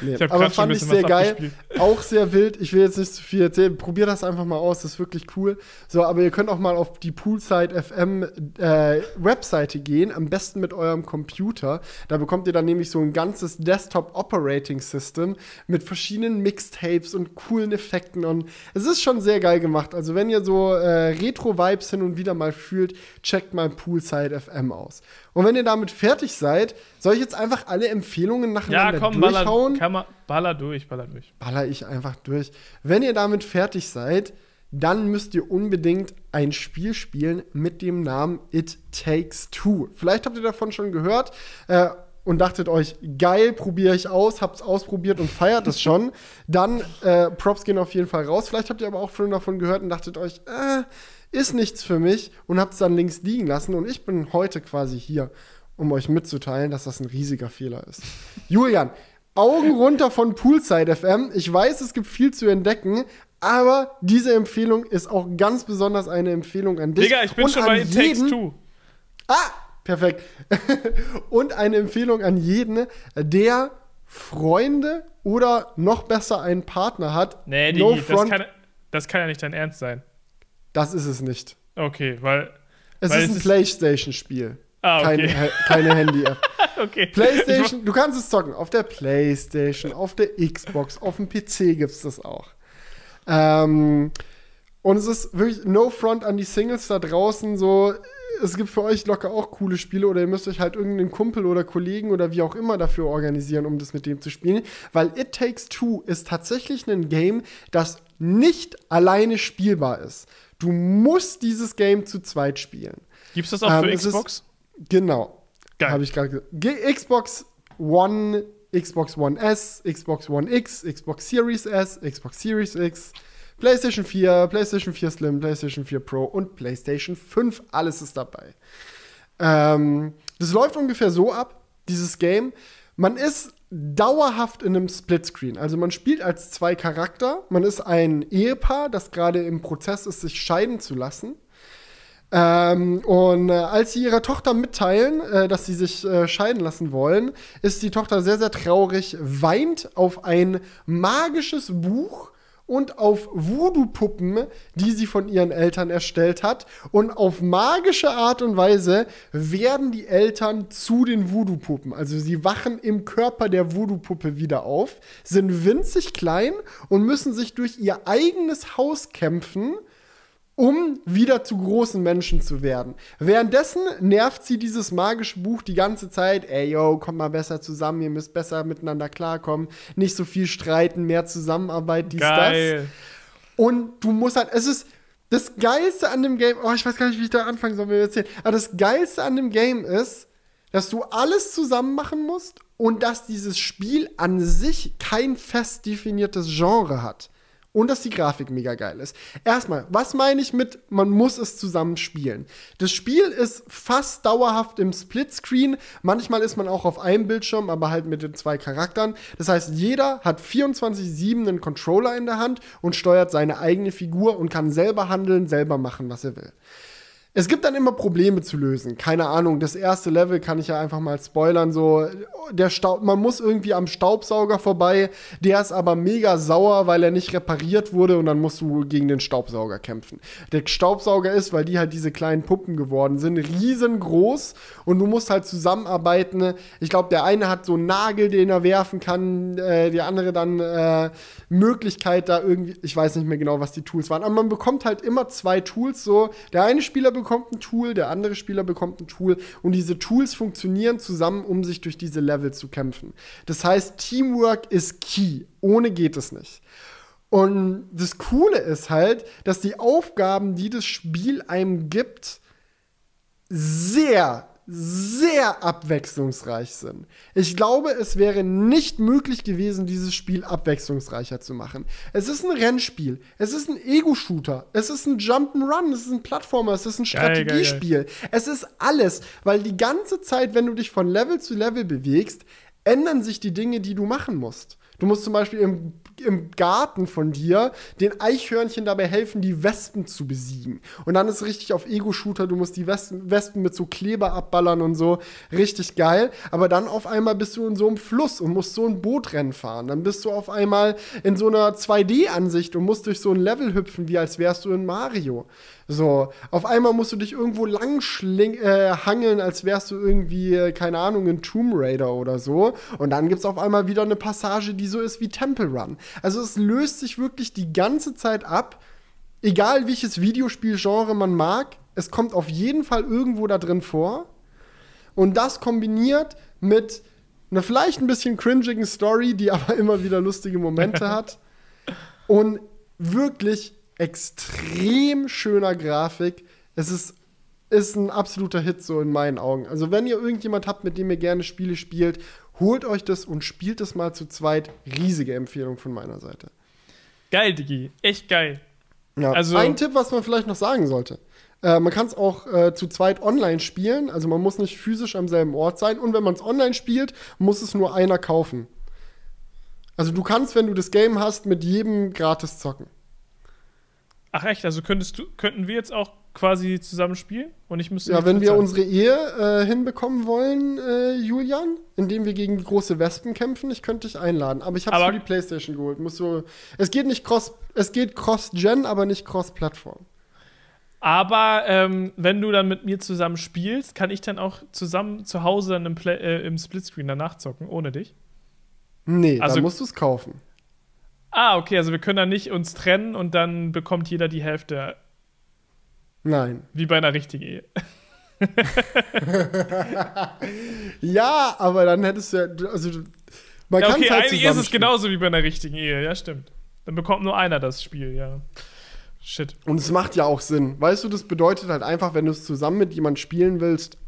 Nee, Ich aber fand ich sehr geil. auch sehr wild. Ich will jetzt nicht zu viel erzählen. Probier das einfach mal aus, das ist wirklich cool. So, aber ihr könnt auch mal auf die Poolside FM äh, Webseite gehen, am besten mit eurem Computer. Da bekommt ihr dann nämlich so ein ganzes Desktop Operating System mit verschiedenen Mixtapes und coolen Effekten und es ist schon sehr geil gemacht. Also wenn ihr so äh, Retro-Vibes hin und wieder mal fühlt, checkt mal Poolside FM aus. Und wenn ihr damit fertig seid, soll ich jetzt einfach alle Empfehlungen nacheinander Ja, komm, durchhauen? baller, kann man, baller durch, baller durch. baller ich einfach durch. Wenn ihr damit fertig seid, dann müsst ihr unbedingt ein Spiel spielen mit dem Namen It Takes Two. Vielleicht habt ihr davon schon gehört äh, und dachtet euch, geil, probiere ich aus, habt's ausprobiert und feiert es schon. Dann äh, Props gehen auf jeden Fall raus. Vielleicht habt ihr aber auch schon davon gehört und dachtet euch, äh, ist nichts für mich und habt es dann links liegen lassen. Und ich bin heute quasi hier, um euch mitzuteilen, dass das ein riesiger Fehler ist. Julian, Augen runter von Poolside FM. Ich weiß, es gibt viel zu entdecken, aber diese Empfehlung ist auch ganz besonders eine Empfehlung an dich. Digga, ich bin und schon bei Takes jeden- Two. Ah, perfekt. und eine Empfehlung an jeden, der Freunde oder noch besser einen Partner hat. Nee, no Digi, das, front, kann, das kann ja nicht dein Ernst sein. Das ist es nicht. Okay, weil. Es weil ist ein Playstation-Spiel. Ah, Keine, okay. He- keine Handy-App. okay. Playstation, du kannst es zocken. Auf der Playstation, auf der Xbox, auf dem PC gibt es das auch. Ähm, und es ist wirklich no front an die Singles da draußen. So, es gibt für euch locker auch coole Spiele oder ihr müsst euch halt irgendeinen Kumpel oder Kollegen oder wie auch immer dafür organisieren, um das mit dem zu spielen. Weil It Takes Two ist tatsächlich ein Game, das nicht alleine spielbar ist. Du musst dieses Game zu zweit spielen. Gibt's das auch Ähm, für es ist- Xbox? Genau. Geil. Habe ich gerade gesagt. Ge- Xbox One, Xbox One S, Xbox One X, Xbox Series S, Xbox Series X, PlayStation 4, PlayStation 4 Slim, PlayStation 4 Pro und PlayStation 5. Alles ist dabei. Ähm, das läuft ungefähr so ab, dieses Game. Man ist dauerhaft in einem Splitscreen. Also man spielt als zwei Charakter. Man ist ein Ehepaar, das gerade im Prozess ist, sich scheiden zu lassen. Ähm, und äh, als sie ihrer Tochter mitteilen, äh, dass sie sich äh, scheiden lassen wollen, ist die Tochter sehr, sehr traurig, weint auf ein magisches Buch und auf Voodoo-Puppen, die sie von ihren Eltern erstellt hat. Und auf magische Art und Weise werden die Eltern zu den Voodoo-Puppen. Also sie wachen im Körper der Voodoo-Puppe wieder auf, sind winzig klein und müssen sich durch ihr eigenes Haus kämpfen um wieder zu großen Menschen zu werden. Währenddessen nervt sie dieses magische Buch die ganze Zeit. Ey, yo, kommt mal besser zusammen, ihr müsst besser miteinander klarkommen. Nicht so viel streiten, mehr Zusammenarbeit, dies, das. Geil. Und du musst halt, es ist das Geilste an dem Game, oh, ich weiß gar nicht, wie ich da anfangen soll, mir erzählen. Aber das Geilste an dem Game ist, dass du alles zusammen machen musst und dass dieses Spiel an sich kein fest definiertes Genre hat. Und dass die Grafik mega geil ist. Erstmal, was meine ich mit, man muss es zusammen spielen? Das Spiel ist fast dauerhaft im Splitscreen. Manchmal ist man auch auf einem Bildschirm, aber halt mit den zwei Charakteren. Das heißt, jeder hat 24-7 einen Controller in der Hand und steuert seine eigene Figur und kann selber handeln, selber machen, was er will. Es gibt dann immer Probleme zu lösen. Keine Ahnung, das erste Level kann ich ja einfach mal spoilern. So, der Staub, man muss irgendwie am Staubsauger vorbei. Der ist aber mega sauer, weil er nicht repariert wurde und dann musst du gegen den Staubsauger kämpfen. Der Staubsauger ist, weil die halt diese kleinen Puppen geworden sind, riesengroß und du musst halt zusammenarbeiten. Ich glaube, der eine hat so einen Nagel, den er werfen kann, äh, der andere dann äh, Möglichkeit da irgendwie, ich weiß nicht mehr genau, was die Tools waren, aber man bekommt halt immer zwei Tools so. Der eine Spieler bekommt ein Tool, der andere Spieler bekommt ein Tool und diese Tools funktionieren zusammen, um sich durch diese Level zu kämpfen. Das heißt, Teamwork ist key. Ohne geht es nicht. Und das Coole ist halt, dass die Aufgaben, die das Spiel einem gibt, sehr, sehr abwechslungsreich sind. Ich glaube, es wäre nicht möglich gewesen, dieses Spiel abwechslungsreicher zu machen. Es ist ein Rennspiel, es ist ein Ego-Shooter, es ist ein Jump'n'Run, es ist ein Plattformer, es ist ein Geil, geil, geil. Strategiespiel. Es ist alles, weil die ganze Zeit, wenn du dich von Level zu Level bewegst, ändern sich die Dinge, die du machen musst. Du musst zum Beispiel im im Garten von dir den Eichhörnchen dabei helfen, die Wespen zu besiegen. Und dann ist richtig auf Ego-Shooter, du musst die Wespen, Wespen mit so Kleber abballern und so. Richtig geil. Aber dann auf einmal bist du in so einem Fluss und musst so ein Bootrennen fahren. Dann bist du auf einmal in so einer 2D-Ansicht und musst durch so ein Level hüpfen, wie als wärst du in Mario. So, auf einmal musst du dich irgendwo lang äh, hangeln, als wärst du irgendwie, äh, keine Ahnung, in Tomb Raider oder so. Und dann gibt es auf einmal wieder eine Passage, die so ist wie Temple Run. Also es löst sich wirklich die ganze Zeit ab. Egal welches Videospielgenre man mag, es kommt auf jeden Fall irgendwo da drin vor. Und das kombiniert mit einer vielleicht ein bisschen cringigen Story, die aber immer wieder lustige Momente hat. Und wirklich extrem schöner Grafik. Es ist, ist ein absoluter Hit so in meinen Augen. Also wenn ihr irgendjemand habt, mit dem ihr gerne Spiele spielt, holt euch das und spielt es mal zu zweit. Riesige Empfehlung von meiner Seite. Geil, Digi. Echt geil. Ja. Also, ein Tipp, was man vielleicht noch sagen sollte. Äh, man kann es auch äh, zu zweit online spielen. Also man muss nicht physisch am selben Ort sein. Und wenn man es online spielt, muss es nur einer kaufen. Also du kannst, wenn du das Game hast, mit jedem gratis zocken. Ach echt, also könntest du, könnten wir jetzt auch quasi zusammen spielen und ich müsste. Ja, wenn wir unsere Ehe äh, hinbekommen wollen, äh, Julian, indem wir gegen große Wespen kämpfen, ich könnte dich einladen. Aber ich habe es für die PlayStation geholt. Musst du, es geht nicht cross, es geht cross-gen, aber nicht cross-Plattform. Aber ähm, wenn du dann mit mir zusammen spielst, kann ich dann auch zusammen zu Hause dann im, Play, äh, im Splitscreen danach zocken, ohne dich? Nee, also, dann musst du es kaufen. Ah, okay, also wir können dann nicht uns trennen und dann bekommt jeder die Hälfte. Nein. Wie bei einer richtigen Ehe. ja, aber dann hättest du ja, also man ja, okay, halt eigentlich ist es genauso wie bei einer richtigen Ehe, ja, stimmt. Dann bekommt nur einer das Spiel, ja. Shit. Und es macht ja auch Sinn. Weißt du, das bedeutet halt einfach, wenn du es zusammen mit jemandem spielen willst,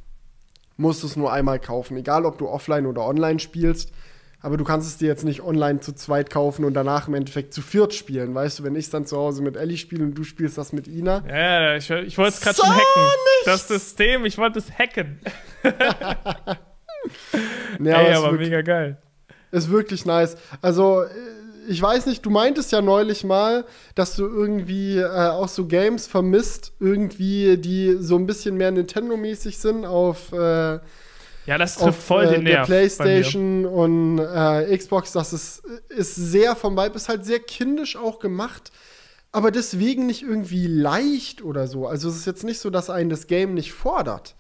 musst du es nur einmal kaufen. Egal, ob du offline oder online spielst. Aber du kannst es dir jetzt nicht online zu zweit kaufen und danach im Endeffekt zu viert spielen. Weißt du, wenn ich dann zu Hause mit Ellie spiele und du spielst das mit Ina. Ja, ich, ich wollte es gerade schon hacken. Das System, ich wollte es hacken. ja, Ey, aber wirklich, mega geil. Ist wirklich nice. Also, äh, ich weiß nicht, du meintest ja neulich mal, dass du irgendwie äh, auch so Games vermisst, irgendwie, die so ein bisschen mehr Nintendo-mäßig sind auf. Äh, ja, das trifft auf, voll den äh, Nerv. Der PlayStation und äh, Xbox, das ist, ist sehr vom Vibe, ist halt sehr kindisch auch gemacht, aber deswegen nicht irgendwie leicht oder so. Also es ist jetzt nicht so, dass einen das Game nicht fordert,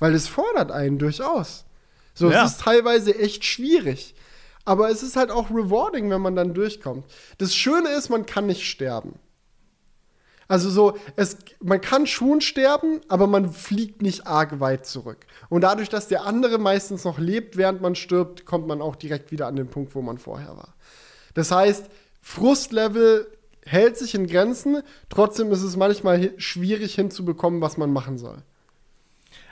weil es fordert einen durchaus. So, ja. es ist teilweise echt schwierig. Aber es ist halt auch rewarding, wenn man dann durchkommt. Das Schöne ist, man kann nicht sterben. Also so, es, man kann schon sterben, aber man fliegt nicht arg weit zurück. Und dadurch, dass der andere meistens noch lebt, während man stirbt, kommt man auch direkt wieder an den Punkt, wo man vorher war. Das heißt, Frustlevel hält sich in Grenzen, trotzdem ist es manchmal schwierig hinzubekommen, was man machen soll.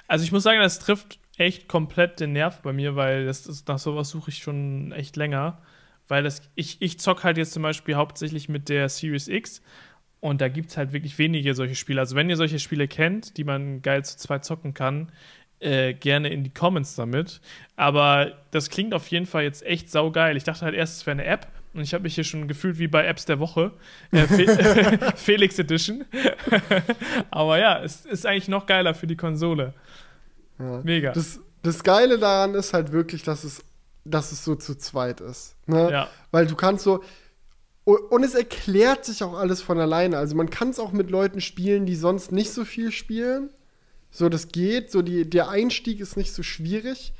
Also ich muss sagen, das trifft echt komplett den Nerv bei mir, weil das ist, nach sowas suche ich schon echt länger. Weil das, ich, ich zock halt jetzt zum Beispiel hauptsächlich mit der Series X und da gibt es halt wirklich wenige solche Spiele. Also, wenn ihr solche Spiele kennt, die man geil zu zweit zocken kann, äh, gerne in die Comments damit. Aber das klingt auf jeden Fall jetzt echt saugeil. Ich dachte halt erst, es wäre eine App. Und ich habe mich hier schon gefühlt wie bei Apps der Woche. Äh, Fe Felix Edition. Aber ja, es ist eigentlich noch geiler für die Konsole. Ja. Mega. Das, das Geile daran ist halt wirklich, dass es, dass es so zu zweit ist. Ne? Ja. Weil du kannst so, und es erklärt sich auch alles von alleine. Also man kann es auch mit Leuten spielen, die sonst nicht so viel spielen. So, das geht. So, die, der Einstieg ist nicht so schwierig.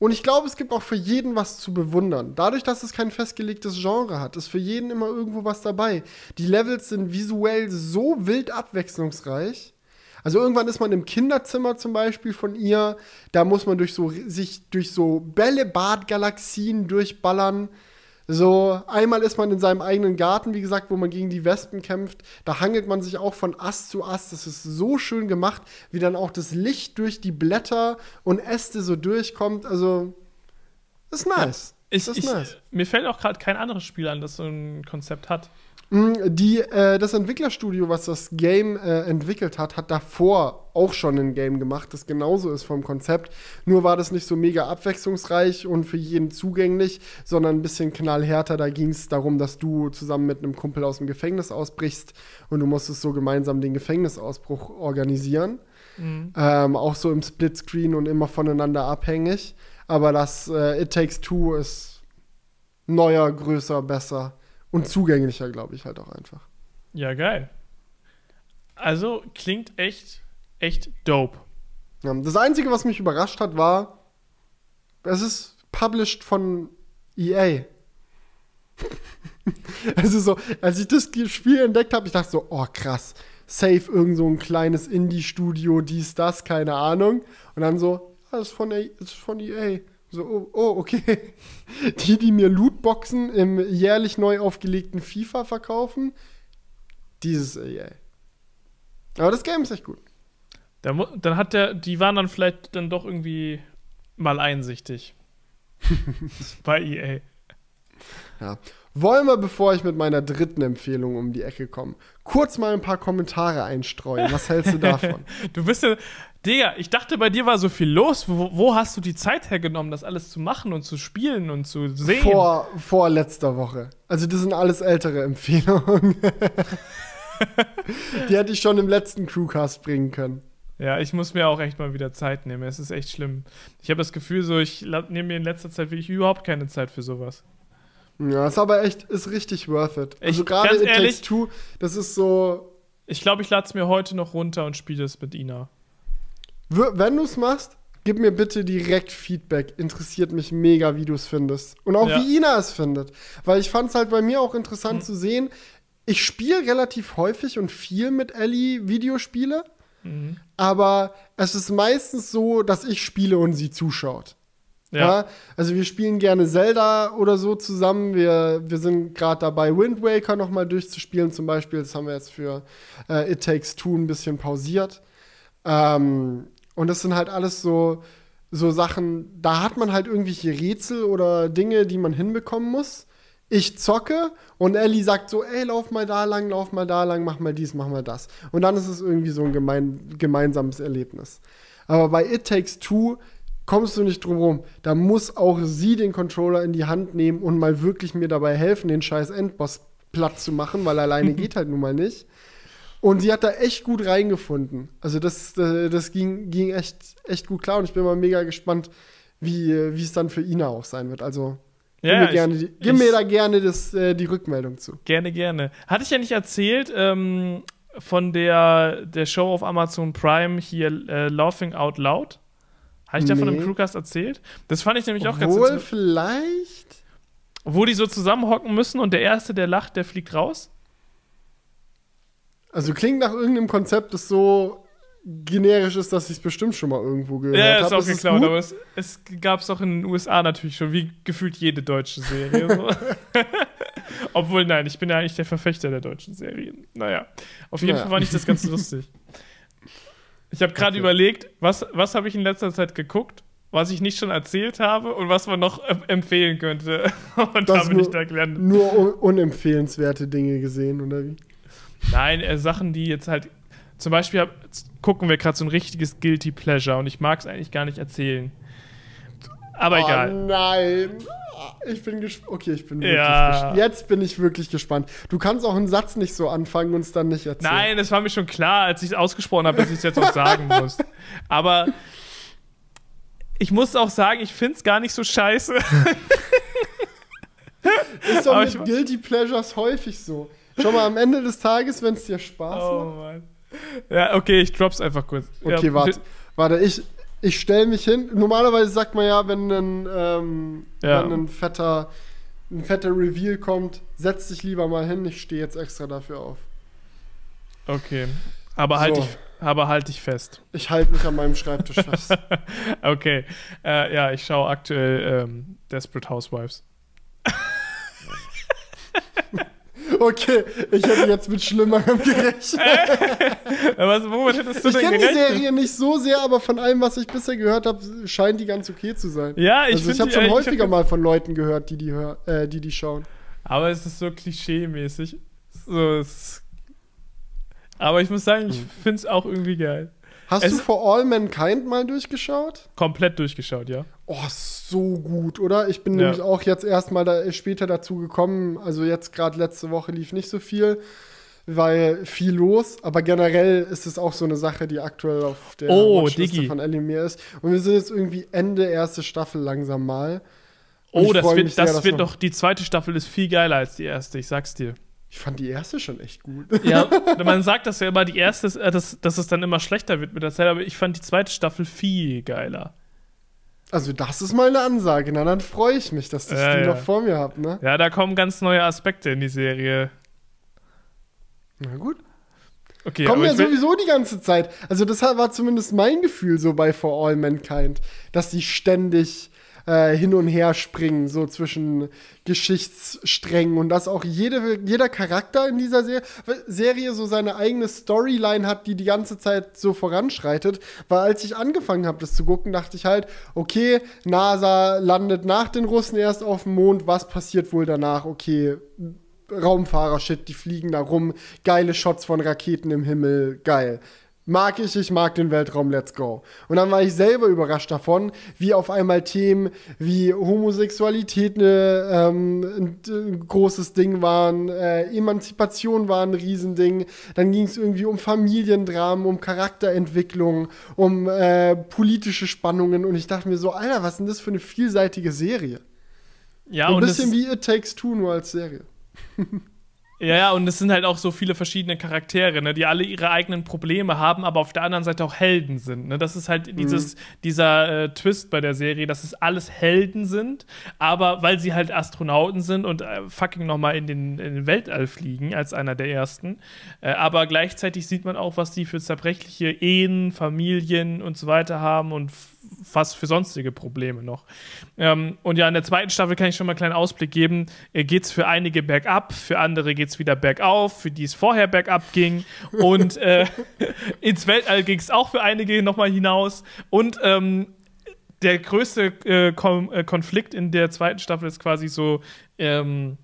Und ich glaube, es gibt auch für jeden was zu bewundern. Dadurch, dass es kein festgelegtes Genre hat, ist für jeden immer irgendwo was dabei. Die Levels sind visuell so wild abwechslungsreich. Also irgendwann ist man im Kinderzimmer zum Beispiel von ihr. Da muss man durch so, sich durch so Bällebad-Galaxien durchballern. So, einmal ist man in seinem eigenen Garten, wie gesagt, wo man gegen die Wespen kämpft. Da hangelt man sich auch von Ast zu Ast. Das ist so schön gemacht, wie dann auch das Licht durch die Blätter und Äste so durchkommt. Also, ist nice. Ich, Das ist ich, nice. Mir fällt auch gerade kein anderes Spiel an, das so ein Konzept hat. Mm, Die, äh, das Entwicklerstudio, was das Game äh, entwickelt hat, hat davor auch schon ein Game gemacht, das genauso ist vom Konzept. Nur war das nicht so mega abwechslungsreich und für jeden zugänglich, sondern ein bisschen knallhärter. Da ging es darum, dass du zusammen mit einem Kumpel aus dem Gefängnis ausbrichst und du musstest so gemeinsam den Gefängnisausbruch organisieren. Ähm, auch so im Splitscreen und immer voneinander abhängig. Aber das äh, It Takes Two ist neuer, größer, besser und zugänglicher, glaube ich, halt auch einfach. Ja, geil. Also klingt echt, echt dope. Ja, das Einzige, was mich überrascht hat, war, es ist published von EA. also so, als ich das Spiel entdeckt habe, ich dachte so, oh krass, safe irgend so ein kleines Indie-Studio, dies, das, keine Ahnung. Und dann so, ja, das ist von, EA, das ist von EA. So, oh, oh, okay. Die, die mir Lootboxen im jährlich neu aufgelegten FIFA verkaufen, dieses EA. Aber das Game ist echt gut. Da mu- dann hat der, die waren dann vielleicht dann doch irgendwie mal einsichtig. Bei EA. Ja. Wollen wir, bevor ich mit meiner dritten Empfehlung um die Ecke komme, kurz mal ein paar Kommentare einstreuen. Was hältst du davon? Du bist ja, Digga, ich dachte, bei dir war so viel los. Wo, wo hast du die Zeit hergenommen, das alles zu machen und zu spielen und zu sehen? vor, vor letzter Woche. Also, das sind alles ältere Empfehlungen. die hätte ich schon im letzten Crewcast bringen können. Ja, ich muss mir auch echt mal wieder Zeit nehmen. Es ist echt schlimm. Ich habe das Gefühl, so ich nehme mir in letzter Zeit wirklich überhaupt keine Zeit für sowas. Ja, ist aber echt, ist richtig worth it. Also, Ich- gerade ganz It ehrlich- Takes Two, das ist so, Ich glaube, ich lade es mir heute noch runter und spiele es mit Ina. Wenn du es machst, gib mir bitte direkt Feedback. Interessiert mich mega, wie du es findest. Und auch Ja. wie Ina es findet. Weil ich fand es halt bei mir auch interessant zu sehen. Ich spiele relativ häufig und viel mit Ellie Videospiele. Aber es ist meistens so, dass ich spiele und sie zuschaut. Ja. Ja. also wir spielen gerne Zelda oder so zusammen. Wir, wir sind gerade dabei, Wind Waker noch mal durchzuspielen zum Beispiel. Das haben wir jetzt für äh, It Takes Two ein bisschen pausiert. Ähm, und das sind halt alles so, so Sachen, da hat man halt irgendwelche Rätsel oder Dinge, die man hinbekommen muss. Ich zocke und Ellie sagt so, ey, lauf mal da lang, lauf mal da lang, mach mal dies, mach mal das. Und dann ist es irgendwie so ein gemein, gemeinsames Erlebnis. Aber bei It Takes Two kommst du nicht drum rum. Da muss auch sie den Controller in die Hand nehmen und mal wirklich mir dabei helfen, den scheiß Endboss platt zu machen, weil alleine geht halt nun mal nicht. Und sie hat da echt gut reingefunden. Also das, äh, das ging, ging echt, echt gut klar und ich bin mal mega gespannt, wie, wie es dann für Ina auch sein wird. Also gib, Ja, mir, ich- gerne die, gib ich- mir da gerne das, äh, die Rückmeldung zu. Gerne, gerne. Hatte ich ja nicht erzählt ähm, von der, der Show auf Amazon Prime hier äh, Laughing Out Loud? Habe ich da von Nee. dem Crewcast erzählt? Das fand ich nämlich auch ganz Obwohl, interessant. vielleicht. Wo die so zusammenhocken müssen und der Erste, der lacht, der fliegt raus. Also klingt nach irgendeinem Konzept, das so generisch ist, dass ich es bestimmt schon mal irgendwo gehört Ja, habe. ist auch es geklaut, aber es, es gab es auch in den USA natürlich schon, wie gefühlt jede deutsche Serie. So. Obwohl, nein, ich bin ja eigentlich der Verfechter der deutschen Serien. Naja, auf jeden Naja. Fall fand ich das ganz lustig. Ich habe gerade Okay. überlegt, was, was habe ich in letzter Zeit geguckt, was ich nicht schon erzählt habe und was man noch empfehlen könnte. Und Das da bin nur- ich da gelandet. Nur un unempfehlenswerte Dinge gesehen, oder wie? Nein, äh, Sachen, die jetzt halt. Zum Beispiel hab, gucken wir gerade so ein richtiges Guilty Pleasure und ich mag es eigentlich gar nicht erzählen. Aber egal. Oh nein. Ich bin gespannt. Okay, ich bin wirklich Ja. gespannt. Jetzt bin ich wirklich gespannt. Du kannst auch einen Satz nicht so anfangen und es dann nicht erzählen. Nein, es war mir schon klar, als ich es ausgesprochen habe, dass ich es jetzt auch sagen muss. Aber ich muss auch sagen, ich finde es gar nicht so scheiße. Ist doch mit Guilty Pleasures häufig so. Schau mal, am Ende des Tages, wenn es dir Spaß Oh macht. Mann. Ja, okay, ich drop's einfach kurz. Okay, ja, warte. Warte, ich, ich stelle mich hin. Normalerweise sagt man ja, wenn ein, ähm, Ja. wenn ein fetter, ein fetter Reveal kommt, setz dich lieber mal hin. Ich stehe jetzt extra dafür auf. Okay. Aber halt So. dich, aber halt dich fest. Ich halte mich an meinem Schreibtisch fest. Okay. Äh, ja, ich schaue aktuell ähm, Desperate Housewives. Okay, ich hätte jetzt mit Schlimmerem gerechnet. Was, womit hättest du Ich denn kenne die gerechnet? Serie nicht so sehr, aber von allem, was ich bisher gehört habe, scheint die ganz okay zu sein. Ja, ich also ich habe schon ich hab häufiger ge- mal von Leuten gehört, die die, hör, äh, die, die schauen. Aber es ist so klischee-mäßig. So, es aber ich muss sagen, ich finde es auch irgendwie geil. Hast Es- du For All Mankind mal durchgeschaut? Komplett durchgeschaut, ja. Oh, so gut, oder? Ich bin Ja. nämlich auch jetzt erst mal da, später dazu gekommen. Also jetzt gerade letzte Woche lief nicht so viel, weil viel los. Aber generell ist es auch so eine Sache, die aktuell auf der Oh, Watchliste von Ellie mir ist. Und wir sind jetzt irgendwie Ende erste Staffel langsam mal. Und Oh, das wird, sehr, das wird noch- doch, die zweite Staffel ist viel geiler als die erste, ich sag's dir. Ich fand die erste schon echt gut. Ja, man sagt das ja immer, die erste, ist, äh, dass, dass es dann immer schlechter wird mit der Zeit, aber ich fand die zweite Staffel viel geiler. Also, das ist mal eine Ansage. Na, dann freue ich mich, dass ich Ja, die ja. noch vor mir habe, ne? Ja, da kommen ganz neue Aspekte in die Serie. Na gut. Okay, Kommen ja sowieso die ganze Zeit. Also, das war zumindest mein Gefühl so bei For All Mankind, dass die ständig äh, hin und her springen, so zwischen Geschichtssträngen und dass auch jede, jeder Charakter in dieser Ser Serie so seine eigene Storyline hat, die die ganze Zeit so voranschreitet. Weil als ich angefangen habe, das zu gucken, dachte ich halt, okay, NASA landet nach den Russen erst auf dem Mond, was passiert wohl danach? Okay, Raumfahrer-Shit, die fliegen da rum, geile Shots von Raketen im Himmel, geil. Mag ich, ich mag den Weltraum, let's go. Und dann war ich selber überrascht davon, wie auf einmal Themen wie Homosexualität ne, ähm, ein, großes Ding waren, äh, Emanzipation war ein Riesending, dann ging es irgendwie um Familiendramen, um Charakterentwicklung, um äh, politische Spannungen und ich dachte mir so, Alter, was ist denn das für eine vielseitige Serie? ja, ein und bisschen wie It Takes Two nur als Serie. ja, ja, und es sind halt auch so viele verschiedene Charaktere, ne, die alle ihre eigenen Probleme haben, aber auf der anderen Seite auch Helden sind. Ne? Das ist halt dieses, dieser äh, Twist bei der Serie, dass es alles Helden sind, aber weil sie halt Astronauten sind und äh, fucking nochmal in den, in den Weltall fliegen, als einer der ersten. Äh, aber gleichzeitig sieht man auch, was die für zerbrechliche Ehen, Familien und so weiter haben und was für sonstige Probleme noch. Ähm, und ja, in der zweiten Staffel kann ich schon mal einen kleinen Ausblick geben. Äh, geht's für einige bergab, für andere geht's wieder bergauf, für die es vorher bergab ging. Und äh, ins Weltall ging's auch für einige nochmal hinaus. Und ähm, der größte äh, äh, Konflikt in der zweiten Staffel ist quasi so ähm,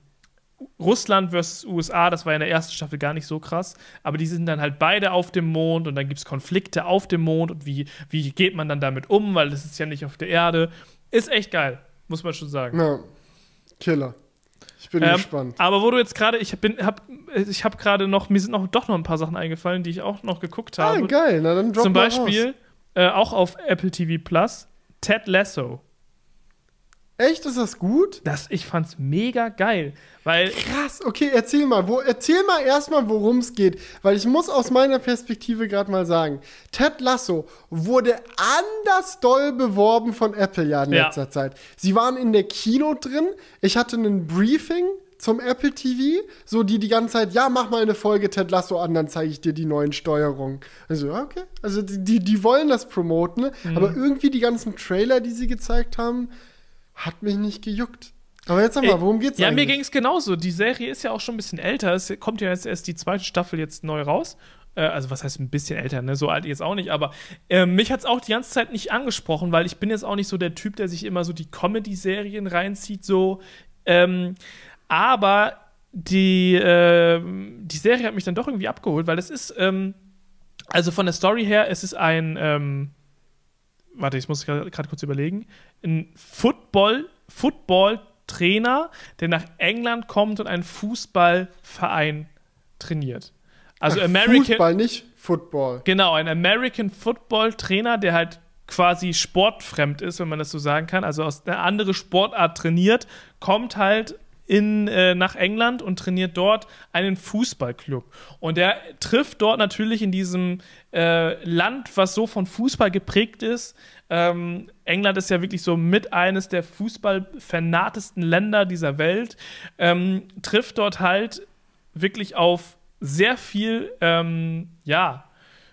Russland versus USA, das war ja in der ersten Staffel gar nicht so krass, aber die sind dann halt beide auf dem Mond und dann gibt es Konflikte auf dem Mond und wie, wie geht man dann damit um, weil das ist ja nicht auf der Erde. Ist echt geil, muss man schon sagen. Ja, Killer. Ich bin Ähm, gespannt. aber wo du jetzt gerade, ich bin, hab, ich habe gerade noch, mir sind noch doch noch ein paar Sachen eingefallen, die ich auch noch geguckt Ah, habe. geil. Na, dann drop Zum. Beispiel äh, auch auf Apple TV Plus Ted Lasso. Echt, ist das gut? Das, ich fand's mega geil, weil Krass, okay, erzähl mal, wo, erzähl mal erstmal, worum es geht, weil ich muss aus meiner Perspektive gerade mal sagen, Ted Lasso wurde anders doll beworben von Apple ja in Ja. letzter Zeit. Sie waren in der Kino drin, ich hatte ein Briefing zum Apple TV, so die die ganze Zeit, ja, mach mal eine Folge Ted Lasso an, dann zeige ich dir die neuen Steuerungen. Also, ja, okay, also die, die, wollen das promoten, Mhm. aber irgendwie die ganzen Trailer, die sie gezeigt haben, hat mich nicht gejuckt. Aber jetzt sag mal, worum geht's Ja, eigentlich? mir ging es genauso. Die Serie ist ja auch schon ein bisschen älter. Es kommt ja jetzt erst die zweite Staffel jetzt neu raus. Äh, also, was heißt ein bisschen älter, ne? So alt jetzt auch nicht. Aber äh, mich hat es auch die ganze Zeit nicht angesprochen, weil ich bin jetzt auch nicht so der Typ, der sich immer so die Comedy-Serien reinzieht. So. Ähm, aber die, ähm, die Serie hat mich dann doch irgendwie abgeholt, weil es ist, ähm, also von der Story her, es ist ein, ähm, warte, ich muss gerade kurz überlegen, ein Football, Football-Trainer, der nach England kommt und einen Fußballverein trainiert. Also Ach, American, Fußball, nicht Football. genau, ein American Football Trainer, der halt quasi sportfremd ist, wenn man das so sagen kann, also aus einer anderen Sportart trainiert, kommt halt in, äh, nach England und trainiert dort einen Fußballclub. Und er trifft dort natürlich in diesem äh, Land, was so von Fußball geprägt ist. Ähm, England ist ja wirklich so mit eines der fußballvernahtesten Länder dieser Welt. Ähm, trifft dort halt wirklich auf sehr viel, ähm, ja,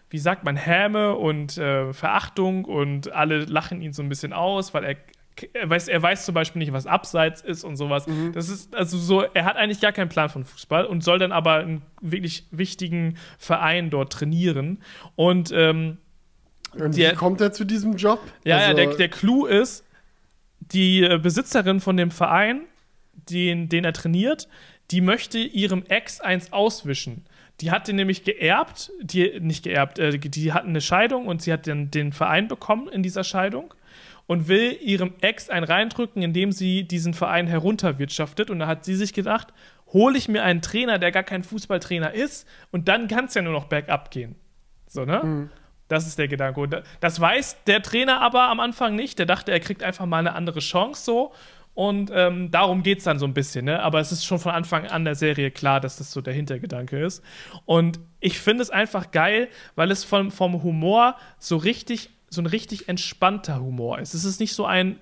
wie sagt man, Häme und äh, Verachtung und alle lachen ihn so ein bisschen aus, weil er er weiß, er weiß zum Beispiel nicht, was Abseits ist und sowas. Mhm. Das ist also so, er hat eigentlich gar keinen Plan von Fußball und soll dann aber einen wirklich wichtigen Verein dort trainieren. Und ähm, Und Der- wie kommt er zu diesem Job? ja, ja, Also, der, der Clou ist, die äh, Besitzerin von dem Verein, den, den er trainiert, die möchte ihrem Ex eins auswischen. Die hat den nämlich geerbt, die nicht geerbt, äh, die hatten eine Scheidung und sie hat den, den Verein bekommen in dieser Scheidung und will ihrem Ex ein reindrücken, indem sie diesen Verein herunterwirtschaftet. Und da hat sie sich gedacht, hole ich mir einen Trainer, der gar kein Fußballtrainer ist, und dann kann es ja nur noch bergab gehen. So, ne? Das ist der Gedanke. Und da- das weiß der Trainer aber am Anfang nicht. Der dachte, er kriegt einfach mal eine andere Chance so. Und ähm, darum geht es dann so ein bisschen, ne? Aber es ist schon von Anfang an der Serie klar, dass das so der Hintergedanke ist. Und ich finde es einfach geil, weil es vom, vom Humor so richtig, so ein richtig entspannter Humor ist. Es ist nicht so ein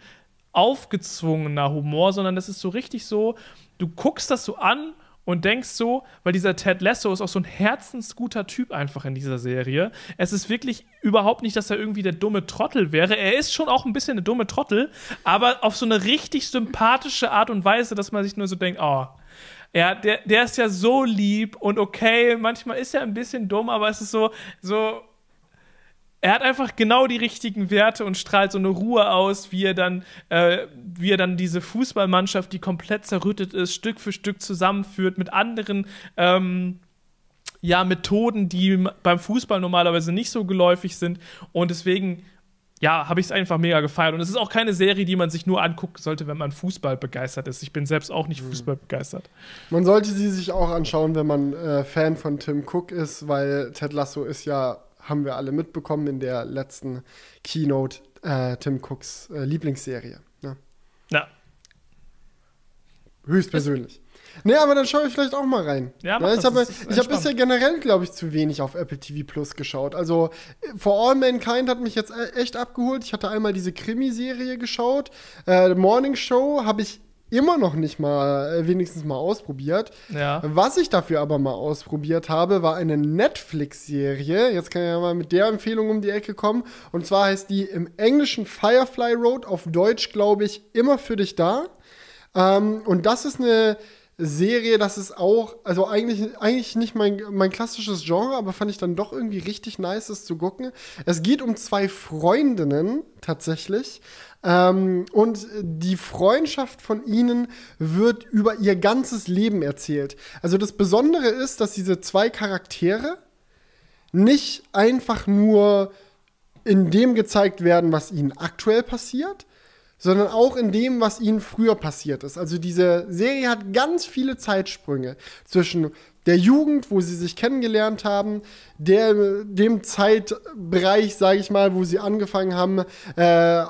aufgezwungener Humor, sondern das ist so richtig so, du guckst das so an und denkst so, weil dieser Ted Lasso ist auch so ein herzensguter Typ einfach in dieser Serie. Es ist wirklich überhaupt nicht, dass er irgendwie der dumme Trottel wäre. Er ist schon auch ein bisschen eine dumme Trottel, aber auf so eine richtig sympathische Art und Weise, dass man sich nur so denkt, oh, ja, der, der ist ja so lieb und okay, manchmal ist er ein bisschen dumm, aber es ist so, so, er hat einfach genau die richtigen Werte und strahlt so eine Ruhe aus, wie er dann, äh, wie er dann diese Fußballmannschaft, die komplett zerrüttet ist, Stück für Stück zusammenführt mit anderen ähm, ja, Methoden, die beim Fußball normalerweise nicht so geläufig sind. Und deswegen, ja, habe ich es einfach mega gefeiert. Und es ist auch keine Serie, die man sich nur angucken sollte, wenn man Fußball begeistert ist. Ich bin selbst auch nicht Fußball begeistert. Man sollte sie sich auch anschauen, wenn man äh, Fan von Tim Cook ist, weil Ted Lasso ist ja, haben wir alle mitbekommen in der letzten Keynote, äh, Tim Cooks äh, Lieblingsserie. Ne? Ja, Höchstpersönlich. Nee, aber dann schaue ich vielleicht auch mal rein. Ja, mach ich habe ich hab bisher generell, glaube ich, zu wenig auf Apple TV Plus geschaut. Also, äh, For All Mankind hat mich jetzt e- echt abgeholt. Ich hatte einmal diese Krimiserie geschaut. Äh, The Morning Show habe ich immer noch nicht mal, äh, wenigstens mal ausprobiert. ja. Was ich dafür aber mal ausprobiert habe, war eine Netflix-Serie. Jetzt kann ich ja mal mit der Empfehlung um die Ecke kommen. Und zwar heißt die im Englischen Firefly Road, auf Deutsch glaube ich immer für dich da. Ähm, und das ist eine Serie, das ist auch, also eigentlich, eigentlich nicht mein, mein klassisches Genre, aber fand ich dann doch irgendwie richtig nice, das zu gucken. Es geht um zwei Freundinnen tatsächlich. Ähm, und die Freundschaft von ihnen wird über ihr ganzes Leben erzählt. Also das Besondere ist, dass diese zwei Charaktere nicht einfach nur in dem gezeigt werden, was ihnen aktuell passiert, sondern auch in dem, was ihnen früher passiert ist. Also diese Serie hat ganz viele Zeitsprünge zwischen der Jugend, wo sie sich kennengelernt haben, der, dem Zeitbereich, sage ich mal, wo sie angefangen haben, äh,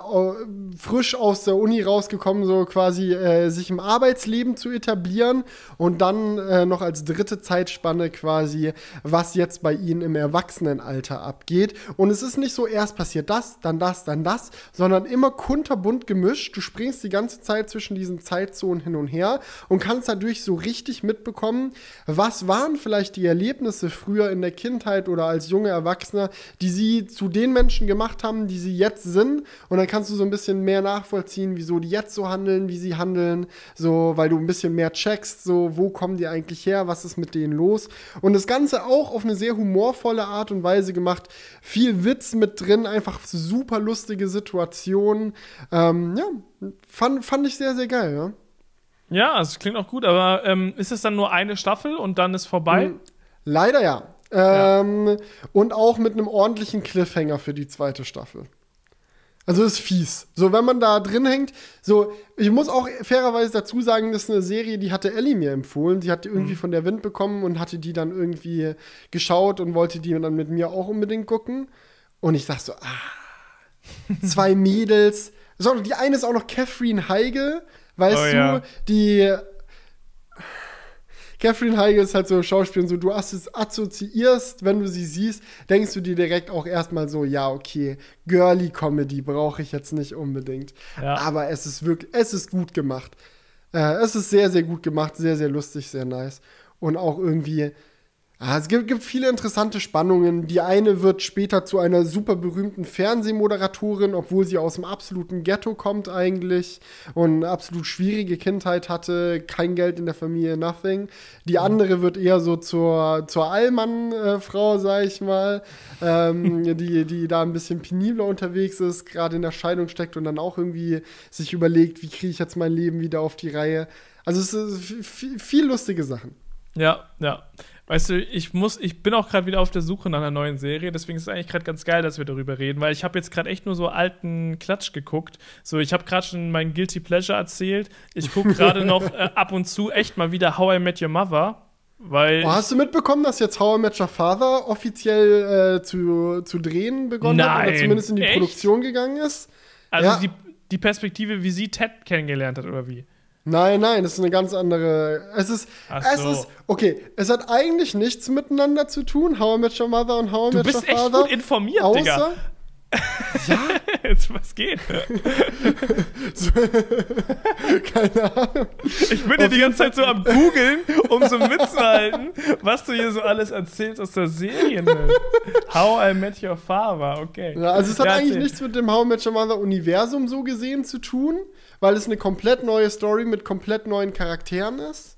frisch aus der Uni rausgekommen, so quasi äh, sich im Arbeitsleben zu etablieren und dann äh, noch als dritte Zeitspanne quasi, was jetzt bei ihnen im Erwachsenenalter abgeht. Und es ist nicht so, erst passiert das, dann das, dann das, sondern immer kunterbunt gemischt. Du springst die ganze Zeit zwischen diesen Zeitzonen hin und her und kannst dadurch so richtig mitbekommen, was waren vielleicht die Erlebnisse früher in der Kindheit oder als junge Erwachsener, die sie zu den Menschen gemacht haben, die sie jetzt sind. Und dann kannst du so ein bisschen mehr nachvollziehen, wieso die jetzt so handeln, wie sie handeln, so, weil du ein bisschen mehr checkst, so, wo kommen die eigentlich her, was ist mit denen los. Und das Ganze auch auf eine sehr humorvolle Art und Weise gemacht. Viel Witz mit drin, einfach super lustige Situationen. Ähm, ja, fand, fand ich sehr, sehr geil, ja. Ja, also es klingt auch gut, aber ähm, ist es dann nur eine Staffel und dann ist vorbei? Mhm. Leider ja. Ähm, Und auch mit einem ordentlichen Cliffhanger für die zweite Staffel. Also ist fies. So, wenn man da drin hängt, so, ich muss auch fairerweise dazu sagen, das ist eine Serie, die hatte Ellie mir empfohlen. Sie hat die irgendwie von der Wind bekommen und hatte die dann irgendwie geschaut und wollte die dann mit mir auch unbedingt gucken. Und ich dachte so, ah, zwei Mädels. So, die eine ist auch noch Catherine Heigl, weißt Oh du, ja. die Catherine Heigl ist halt so Schauspielerin, so du assozi- assoziierst, wenn du sie siehst, denkst du dir direkt auch erstmal so, ja, okay, Girly Comedy brauche ich jetzt nicht unbedingt. Ja. Aber es ist wirklich, es ist gut gemacht. Äh, es ist sehr, sehr gut gemacht, sehr, sehr lustig, sehr nice. Und auch irgendwie, es gibt, gibt viele interessante Spannungen. Die eine wird später zu einer super berühmten Fernsehmoderatorin, obwohl sie aus dem absoluten Ghetto kommt eigentlich und eine absolut schwierige Kindheit hatte, kein Geld in der Familie, nothing. Die andere wird eher so zur, zur Allmann-Frau, sag ich mal, ähm, die, die da ein bisschen penibler unterwegs ist, gerade in der Scheidung steckt und dann auch irgendwie sich überlegt, wie kriege ich jetzt mein Leben wieder auf die Reihe. Also es ist viel lustige Sachen. Ja, ja. Weißt du, ich muss, ich bin auch gerade wieder auf der Suche nach einer neuen Serie, deswegen ist es eigentlich gerade ganz geil, dass wir darüber reden, weil ich habe jetzt gerade echt nur so alten Klatsch geguckt. So, ich habe gerade schon mein Guilty Pleasure erzählt. Ich gucke gerade noch äh, ab und zu echt mal wieder How I Met Your Mother. Weil oh, hast du mitbekommen, dass jetzt How I Met Your Father offiziell äh, zu, zu drehen begonnen Nein, hat oder zumindest in die echt? Produktion gegangen ist? Also Ja. die, die Perspektive, wie sie Ted kennengelernt hat, oder wie? Nein, nein, das ist eine ganz andere. Es ist, Ach es so. ist, okay, es hat eigentlich nichts miteinander zu tun, How I Met Your Mother und How I Du Met bist Your echt Father. gut informiert, außer, Digga. Jetzt, was geht? keine Ahnung. Ich bin hier die ganze Zeit so am googeln, um so mitzuhalten, was du hier so alles erzählst aus der Serienwelt. How I Met Your Father, okay. Ja, also es hat Ja, eigentlich nichts mit dem How I Met Your Mother Universum so gesehen zu tun, weil es eine komplett neue Story mit komplett neuen Charakteren ist.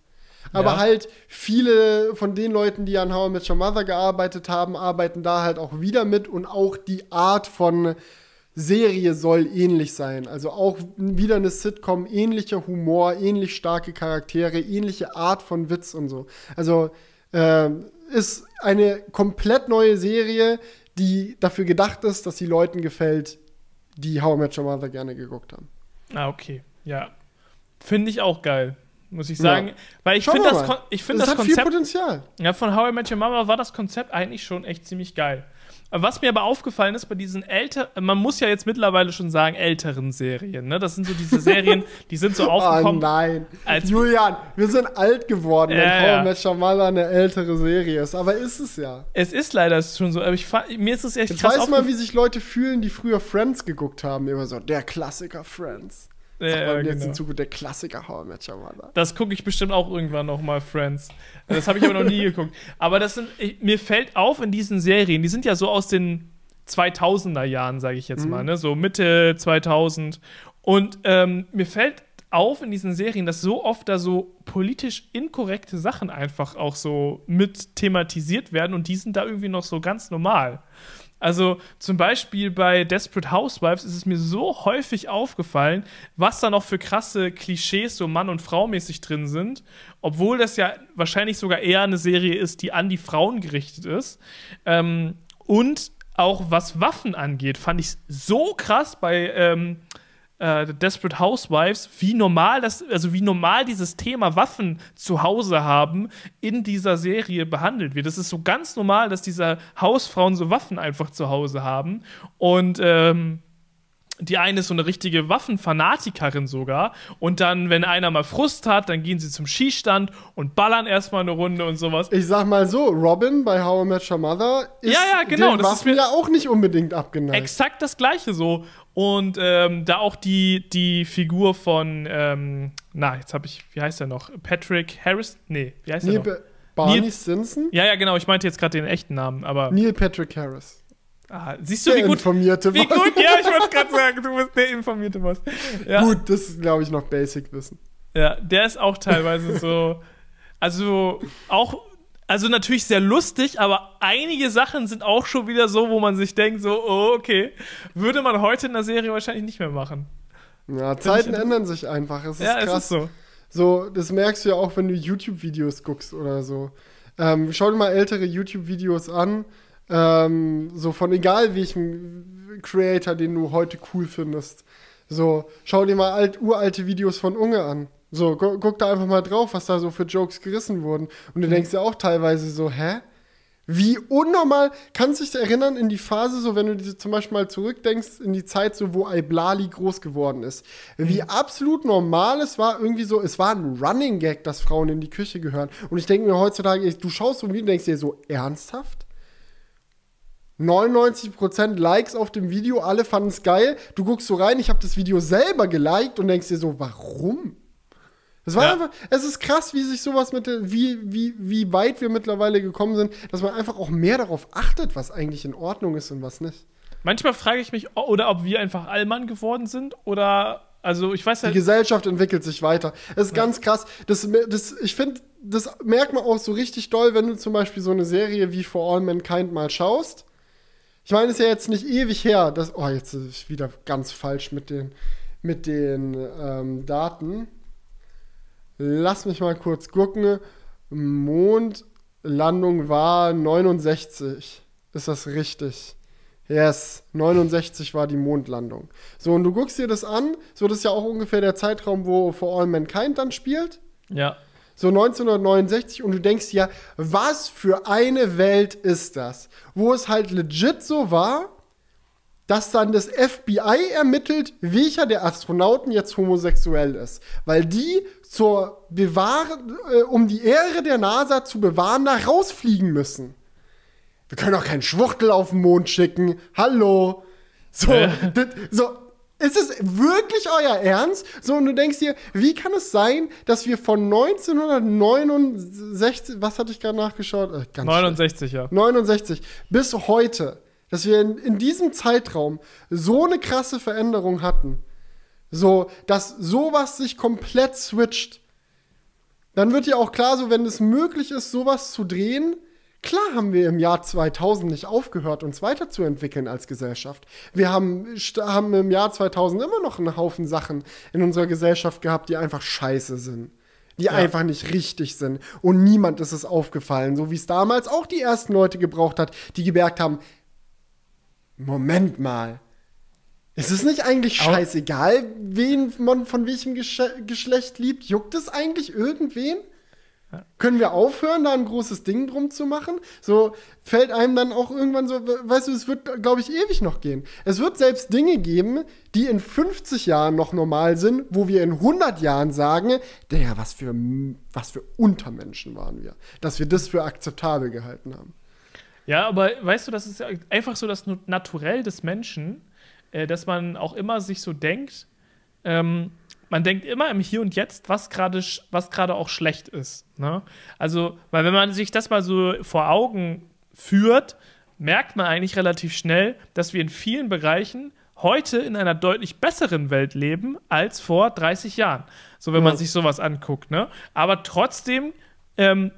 Aber Ja. halt viele von den Leuten, die an How I Met Your Mother gearbeitet haben, arbeiten da halt auch wieder mit und auch die Art von Serie soll ähnlich sein. Also auch wieder eine Sitcom, ähnlicher Humor, ähnlich starke Charaktere, ähnliche Art von Witz und so. Also ähm, ist eine komplett neue Serie, die dafür gedacht ist, dass sie Leuten gefällt, die How I Met Your Mother gerne geguckt haben. Ah, okay. Ja. Finde ich auch geil, muss ich sagen. Ja. Weil ich finde das. Kon- ich finde es das hat viel Konzept Potenzial. ja, von How I Met Your Mother war das Konzept eigentlich schon echt ziemlich geil. Was mir aber aufgefallen ist bei diesen älteren, man muss ja jetzt mittlerweile schon sagen, älteren Serien, ne? Das sind so diese Serien, die sind so Oh aufgekommen. nein. als- Julian, wir sind alt geworden, wenn Ja, How ja. Mother eine ältere Serie ist. Aber ist es ja. Es ist leider schon so, aber ich mir ist es echt Jetzt krass weiß mal, wie sich Leute fühlen, die früher Friends geguckt haben. Immer so, der Klassiker Friends. Ja, ja, jetzt genau. in Zukunft der Klassiker How I Met Your Mother. Das gucke ich bestimmt auch irgendwann noch mal, Friends. Das habe ich aber noch nie geguckt. Aber das sind, ich, mir fällt auf in diesen Serien, die sind ja so aus den 2000er Jahren, sage ich jetzt mal, ne? so Mitte 2000. Und ähm, mir fällt auf in diesen Serien, dass so oft da so politisch inkorrekte Sachen einfach auch so mit thematisiert werden und die sind da irgendwie noch so ganz normal. Also zum Beispiel bei Desperate Housewives ist es mir so häufig aufgefallen, was da noch für krasse Klischees so Mann- und Frau-mäßig drin sind, obwohl das ja wahrscheinlich sogar eher eine Serie ist, die an die Frauen gerichtet ist. Ähm, und auch was Waffen angeht, fand ich so krass bei ähm, äh, Desperate Housewives, wie normal das, also wie normal dieses Thema Waffen zu Hause haben in dieser Serie behandelt wird. Das ist so ganz normal, dass diese Hausfrauen so Waffen einfach zu Hause haben. Und ähm, die eine ist so eine richtige Waffenfanatikerin sogar. Und dann, wenn einer mal Frust hat, dann gehen sie zum Skistand und ballern erstmal eine Runde und sowas. Ich sag mal so, Robin bei How I Met Your Mother ist Ja, ja, genau, den Waffen mir- ja auch nicht unbedingt abgeneigt. Exakt das gleiche so. Und ähm, da auch die, die Figur von, ähm, na, jetzt habe ich, wie heißt er noch? Patrick Harris? Nee, wie heißt Neil er noch? Ba- Barney Neil- Stinson? Ja, ja, genau, ich meinte jetzt gerade den echten Namen, aber Neil Patrick Harris. Ah, siehst du, Der wie gut, informierte wie Mann. gut, ja, ich wollte gerade sagen, du bist der informierte Boss. Ja, Gut, das ist, glaube ich, noch Basic-Wissen. ja, der ist auch teilweise so, also auch, also natürlich sehr lustig, aber einige Sachen sind auch schon wieder so, wo man sich denkt, so, oh, okay, würde man heute in der Serie wahrscheinlich nicht mehr machen. Ja, Zeiten ich- ändern sich einfach. Es ist ja, krass. es ist so. So, das merkst du ja auch, wenn du YouTube-Videos guckst oder so. Ähm, schau dir mal ältere YouTube-Videos an. Ähm, so von egal welchem Creator, den du heute cool findest. So, schau dir mal alt, uralte Videos von Unge an. So, gu guck da einfach mal drauf, was da so für Jokes gerissen wurden. Und du denkst dir auch teilweise so, hä? Wie unnormal, kannst du dich erinnern in die Phase, so wenn du diese zum Beispiel mal zurückdenkst, in die Zeit, so wo Iblali groß geworden ist. Wie absolut normal es war, irgendwie so, es war ein Running Gag, dass Frauen in die Küche gehören. Und ich denke mir heutzutage, du schaust so und denkst dir so, ernsthaft? 99% Likes auf dem Video, alle fanden es geil. Du guckst so rein, ich habe das Video selber geliked und denkst dir so, warum? Es war Ja. einfach, es ist krass, wie sich sowas mit, wie, wie, wie weit wir mittlerweile gekommen sind, dass man einfach auch mehr darauf achtet, was eigentlich in Ordnung ist und was nicht. Manchmal frage ich mich, oder ob wir einfach Allmann geworden sind oder, also ich weiß Die ja, Gesellschaft entwickelt sich weiter. Es ist ganz krass. Das, das, ich finde, das merkt man auch so richtig doll, wenn du zum Beispiel so eine Serie wie For All Mankind mal schaust. Ich meine, es ist ja jetzt nicht ewig her. Dass, oh, jetzt ist ich wieder ganz falsch mit den, mit den ähm, Daten. Lass mich mal kurz gucken. Mondlandung war 69. Ist das richtig? Yes, 69 war die Mondlandung. So, und du guckst dir das an, so das ist ja auch ungefähr der Zeitraum, wo For All Mankind dann spielt. ja. So 1969 und du denkst ja, was für eine Welt ist das? Wo es halt legit so war, dass dann das FBI ermittelt, welcher der Astronauten jetzt homosexuell ist. Weil die zur Bewahren, äh, um die Ehre der NASA zu bewahren, da rausfliegen müssen. Wir können auch keinen Schwuchtel auf den Mond schicken. Hallo. So, Ja. das, so, ist es wirklich euer Ernst? So, und du denkst dir, wie kann es sein, dass wir von 1969, was hatte ich gerade nachgeschaut? Äh, ganz 69, ja. 69 bis heute, dass wir in, in diesem Zeitraum so eine krasse Veränderung hatten, so, dass sowas sich komplett switcht, dann wird ja auch klar, so wenn es möglich ist, sowas zu drehen, klar haben wir im Jahr 2000 nicht aufgehört, uns weiterzuentwickeln als Gesellschaft. Wir haben, haben im Jahr 2000 immer noch einen Haufen Sachen in unserer Gesellschaft gehabt, die einfach scheiße sind. Die einfach nicht richtig sind. Und niemand ist es aufgefallen, so wie es damals auch die ersten Leute gebraucht hat, die gemerkt haben, Moment mal. Ist es nicht eigentlich scheißegal, wen man von welchem Gesche Geschlecht liebt? Juckt es eigentlich irgendwen? Können wir aufhören, da ein großes Ding drum zu machen? So fällt einem dann auch irgendwann so, we- weißt du, es wird, glaube ich, ewig noch gehen. Es wird selbst Dinge geben, die in 50 Jahren noch normal sind, wo wir in 100 Jahren sagen, der, was für, was für Untermenschen waren wir. Dass wir das für akzeptabel gehalten haben. Ja, aber weißt du, das ist einfach so das Naturell des Menschen, äh, dass man auch immer sich so denkt, ähm, man denkt immer im Hier und Jetzt, was gerade was gerade auch schlecht ist. Ne? Also, weil wenn man sich das mal so vor Augen führt, merkt man eigentlich relativ schnell, dass wir in vielen Bereichen heute in einer deutlich besseren Welt leben als vor 30 Jahren. So, wenn Ja. man sich sowas anguckt. Ne? Aber trotzdem ähm,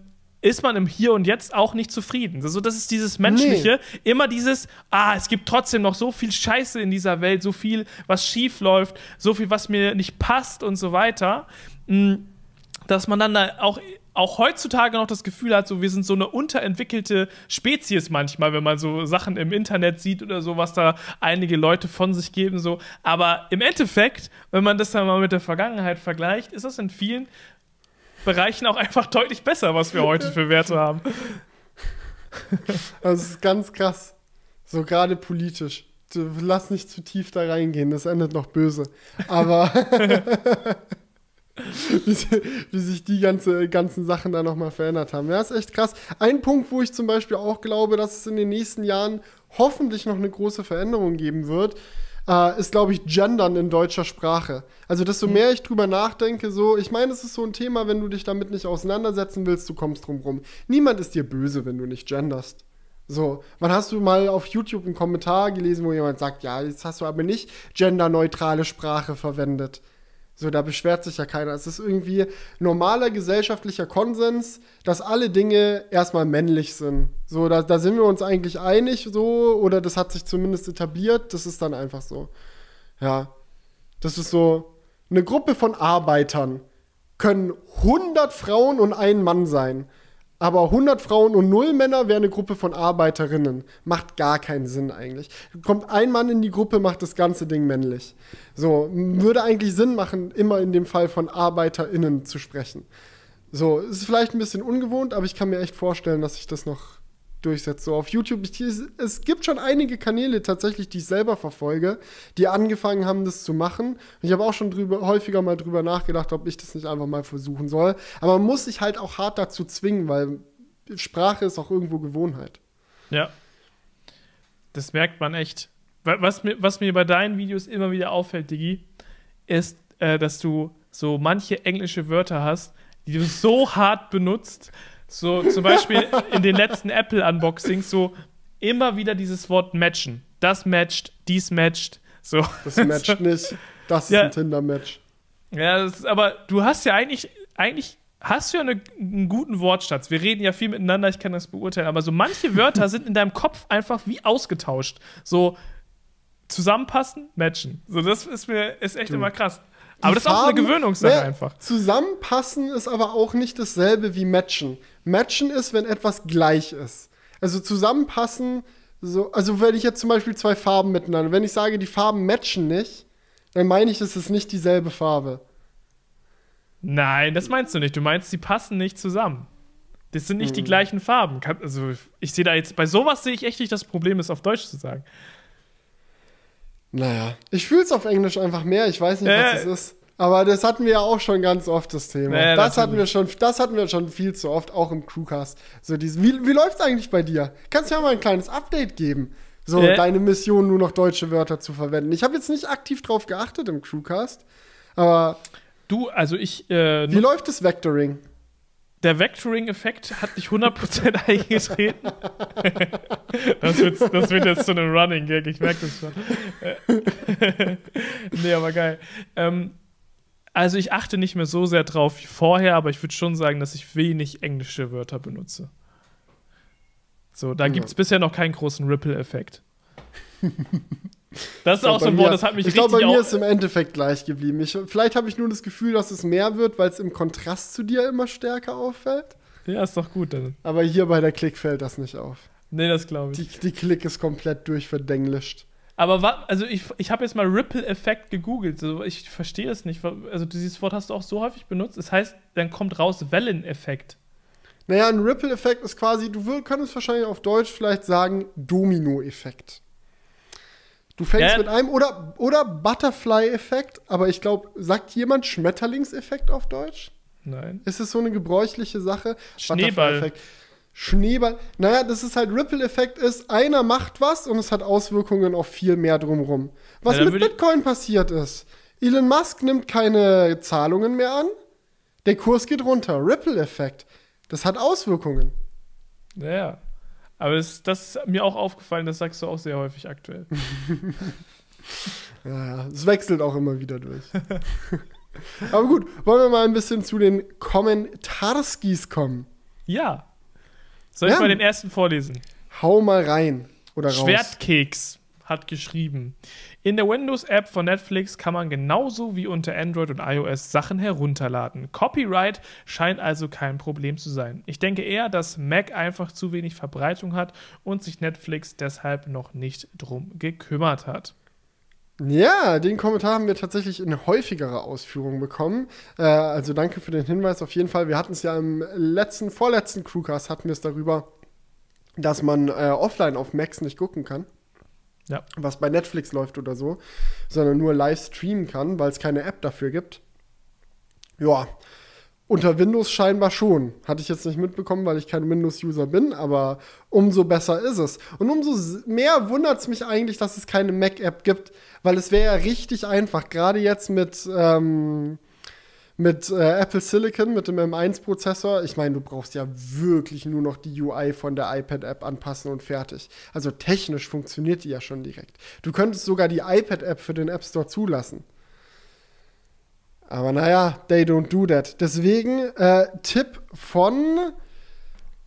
ist man im Hier und Jetzt auch nicht zufrieden. Also, das ist dieses Menschliche, immer dieses, ah, es gibt trotzdem noch so viel Scheiße in dieser Welt, so viel, was schief läuft, so viel, was mir nicht passt und so weiter, Mm, dass man dann da auch, auch heutzutage noch das Gefühl hat, so wir sind so eine unterentwickelte Spezies manchmal, wenn man so Sachen im Internet sieht oder so, was da einige Leute von sich geben, so. Aber im Endeffekt, wenn man das dann mal mit der Vergangenheit vergleicht, ist das in vielen Bereichen auch einfach deutlich besser, was wir heute für Werte haben. Das ist ganz krass. So gerade politisch. Lass nicht zu tief da reingehen, das endet noch böse. Aber wie, wie sich die ganze, ganzen Sachen da nochmal verändert haben. Ja, ist echt krass. Ein Punkt, wo ich zum Beispiel auch glaube, dass es in den nächsten Jahren hoffentlich noch eine große Veränderung geben wird, äh, ist, glaube ich, Gendern in deutscher Sprache. Also, desto mehr ich drüber nachdenke, so, ich meine, es ist so ein Thema, wenn du dich damit nicht auseinandersetzen willst, du kommst drum rum. Niemand ist dir böse, wenn du nicht genderst. So, wann hast du mal auf YouTube einen Kommentar gelesen, wo jemand sagt, ja, jetzt hast du aber nicht genderneutrale Sprache verwendet. So, da beschwert sich ja keiner. Es ist irgendwie normaler gesellschaftlicher Konsens, dass alle Dinge erstmal männlich sind. So, da, da sind wir uns eigentlich einig, so, oder das hat sich zumindest etabliert, das ist dann einfach so. Ja. Das ist so, eine Gruppe von Arbeitern können 100 Frauen und ein Mann sein. Aber 100 Frauen und 0 Männer wäre eine Gruppe von Arbeiterinnen. Macht gar keinen Sinn eigentlich. Kommt ein Mann in die Gruppe, macht das ganze Ding männlich. So, würde eigentlich Sinn machen, immer in dem Fall von ArbeiterInnen zu sprechen. So, ist vielleicht ein bisschen ungewohnt, aber ich kann mir echt vorstellen, dass sich das noch durchsetzt. So auf YouTube, ich, es gibt schon einige Kanäle tatsächlich, die ich selber verfolge, die angefangen haben, das zu machen. Und ich habe auch schon drüber, häufiger mal drüber nachgedacht, ob ich das nicht einfach mal versuchen soll. Aber man muss sich halt auch hart dazu zwingen, weil Sprache ist auch irgendwo Gewohnheit. Ja. Das merkt man echt. Wa- Was mir, was mir bei deinen Videos immer wieder auffällt, Digi, ist, äh, dass du so manche englische Wörter hast, die du so hart benutzt. So zum Beispiel in den letzten Apple-Unboxings so immer wieder dieses Wort matchen. Das matcht, dies matcht. So. Das matcht nicht. Das ist Ja. ein Tinder-Match. Ja, das ist, aber du hast ja eigentlich, eigentlich hast du ja eine, einen guten Wortschatz. Wir reden ja viel miteinander, ich kann das beurteilen, aber so manche Wörter sind in deinem Kopf einfach wie ausgetauscht. So zusammenpassen, matchen. So, das ist mir ist echt immer krass. Aber das ist auch eine Farben- Gewöhnungssache ne, einfach. Zusammenpassen ist aber auch nicht dasselbe wie matchen. Matchen ist, wenn etwas gleich ist. Also zusammenpassen, so, also wenn ich jetzt zum Beispiel zwei Farben miteinander, wenn ich sage, die Farben matchen nicht, dann meine ich, es ist nicht dieselbe Farbe. Nein, das meinst du nicht. Du meinst, sie passen nicht zusammen. Das sind Hm. nicht die gleichen Farben. Also, ich sehe da jetzt, bei sowas sehe ich echt nicht das Problem, es auf Deutsch zu sagen. Naja, ich fühle es auf Englisch einfach mehr. Ich weiß nicht, Äh. was es ist. Aber das hatten wir ja auch schon ganz oft, das Thema. Ja, das, hatten wir schon, das hatten wir schon viel zu oft, auch im Crewcast. So dieses, wie wie läuft es eigentlich bei dir? Kannst du ja mal ein kleines Update geben? So, Äh. deine Mission, nur noch deutsche Wörter zu verwenden. Ich habe jetzt nicht aktiv drauf geachtet im Crewcast, aber Du, also ich, äh, wie läuft das Vectoring? der Vectoring-Effekt hat nicht 100% eingetreten. das, wird, das wird jetzt zu einem Running Gag, ich merke das schon. nee, aber geil. Ähm, also ich achte nicht mehr so sehr drauf wie vorher, aber ich würde schon sagen, dass ich wenig englische Wörter benutze. So, da Ja. gibt es bisher noch keinen großen Ripple-Effekt. Das ist Ich auch glaub, so ein mir- Wort, das hat mich Ich glaube, bei mir ist es im Endeffekt gleich geblieben. Ich, vielleicht habe ich nur das Gefühl, dass es mehr wird, weil es im Kontrast zu dir immer stärker auffällt. Ja, ist doch gut dann. Aber hier bei der Klick fällt das nicht auf. Nee, das glaube ich. Die, die Klick ist komplett durchverdenglischt. Aber wa also ich, ich habe jetzt mal Ripple-Effekt gegoogelt. So, ich verstehe es nicht. Also dieses Wort hast du auch so häufig benutzt. Das heißt, dann kommt raus Welleneffekt. Naja, ein Ripple-Effekt ist quasi, du könntest wahrscheinlich auf Deutsch vielleicht sagen, Domino-Effekt. Du fängst Ja. mit einem oder, oder Butterfly-Effekt, aber ich glaube, sagt jemand Schmetterlingseffekt auf Deutsch? Nein. Ist es so eine gebräuchliche Sache? Schneeball. Butterfly-Effekt. Schneeball. Naja, das ist halt Ripple-Effekt ist, einer macht was und es hat Auswirkungen auf viel mehr drumrum. Was Ja, mit Bitcoin passiert ist. Elon Musk nimmt keine Zahlungen mehr an. Der Kurs geht runter. Ripple-Effekt. Das hat Auswirkungen. Ja, ja. Aber das, das ist mir auch aufgefallen, das sagst du auch sehr häufig aktuell. Ja, es wechselt auch immer wieder durch. Aber gut, wollen wir mal ein bisschen zu den Kommentarskis kommen. Ja. Soll ich Ja. mal den ersten vorlesen? Hau mal rein. Oder raus. Schwertkeks hat geschrieben. In der Windows-App von Netflix kann man genauso wie unter Android und iOS Sachen herunterladen. Copyright scheint also kein Problem zu sein. Ich denke eher, dass Mac einfach zu wenig Verbreitung hat und sich Netflix deshalb noch nicht drum gekümmert hat. Ja, den Kommentar haben wir tatsächlich in häufigerer Ausführung bekommen. Äh, also danke für den Hinweis auf jeden Fall. Wir hatten es ja im letzten, vorletzten Crewcast hatten wir es darüber, dass man äh, offline auf Macs nicht gucken kann. Ja. Was bei Netflix läuft oder so, sondern nur live streamen kann, weil es keine App dafür gibt. Ja, unter Windows scheinbar schon. Hatte ich jetzt nicht mitbekommen, weil ich kein Windows-User bin, aber umso besser ist es. Und umso mehr wundert es mich eigentlich, dass es keine Mac-App gibt, weil es wäre ja richtig einfach, gerade jetzt mit, ähm, mit äh, Apple Silicon, mit dem M1-Prozessor. Ich meine, du brauchst ja wirklich nur noch die UI von der iPad-App anpassen und fertig. Also technisch funktioniert die ja schon direkt. Du könntest sogar die iPad-App für den App Store zulassen. Aber naja, they don't do that. Deswegen äh, Tipp von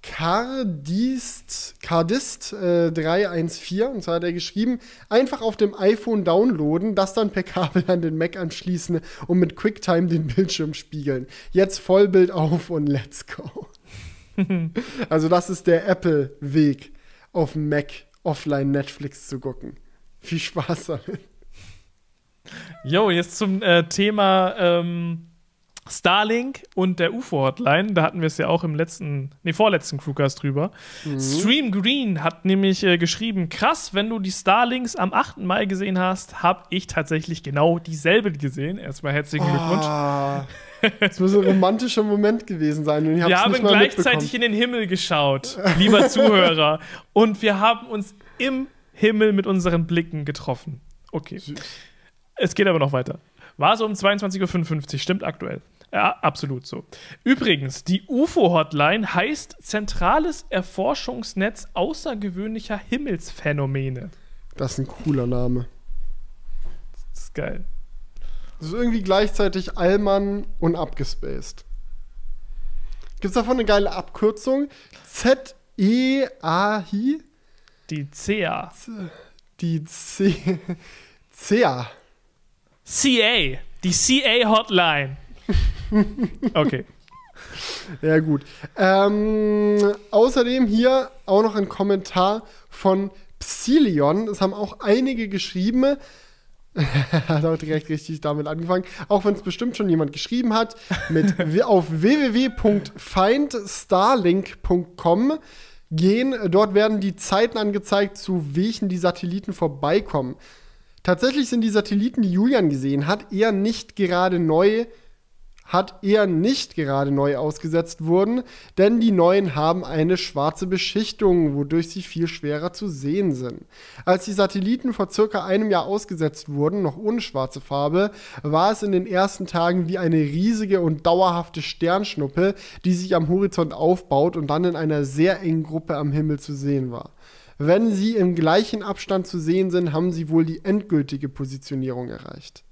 Cardist, Cardist äh, 314, und zwar hat er geschrieben, einfach auf dem iPhone downloaden, das dann per Kabel an den Mac anschließen und mit QuickTime den Bildschirm spiegeln. Jetzt Vollbild auf und let's go. also das ist der Apple-Weg, auf dem Mac offline Netflix zu gucken. Viel Spaß damit. Jo, jetzt zum äh, Thema ähm, Starlink und der UFO-Hotline. Da hatten wir es ja auch im letzten, nee, vorletzten Crewcast drüber. Stream Green hat nämlich äh, geschrieben: Krass, wenn du die Starlinks am 8. Mai gesehen hast, habe ich tatsächlich genau dieselbe gesehen. Erstmal herzlichen Glückwunsch. Ah, das muss ein romantischer Moment gewesen sein. Und ich Wir haben gleichzeitig in den Himmel geschaut, lieber Zuhörer. Und wir haben uns im Himmel mit unseren Blicken getroffen. Okay. Es geht aber noch weiter. War so um 22.55 Uhr, stimmt aktuell. Ja, absolut so. Übrigens, die UFO-Hotline heißt Zentrales Erforschungsnetz außergewöhnlicher Himmelsphänomene. Das ist ein cooler Name. Das ist geil. Das ist irgendwie gleichzeitig Allmann und abgespaced. Gibt es davon eine geile Abkürzung? Z-E-A-Hi? Die CA. Die C. CA. CA. Die CA-Hotline. Okay. Ja, gut. Ähm, außerdem hier auch noch ein Kommentar von Psilion. Es haben auch einige geschrieben. hat auch direkt richtig damit angefangen. Auch wenn es bestimmt schon jemand geschrieben hat. Mit auf www.findstarlink.com gehen. Dort werden die Zeiten angezeigt, zu welchen die Satelliten vorbeikommen. Tatsächlich sind die Satelliten, die Julian gesehen hat, eher nicht gerade neu hat eher nicht gerade neu ausgesetzt wurden, denn die neuen haben eine schwarze Beschichtung, wodurch sie viel schwerer zu sehen sind. Als die Satelliten vor circa einem Jahr ausgesetzt wurden, noch ohne schwarze Farbe, war es in den ersten Tagen wie eine riesige und dauerhafte Sternschnuppe, die sich am Horizont aufbaut und dann in einer sehr engen Gruppe am Himmel zu sehen war. Wenn sie im gleichen Abstand zu sehen sind, haben sie wohl die endgültige Positionierung erreicht.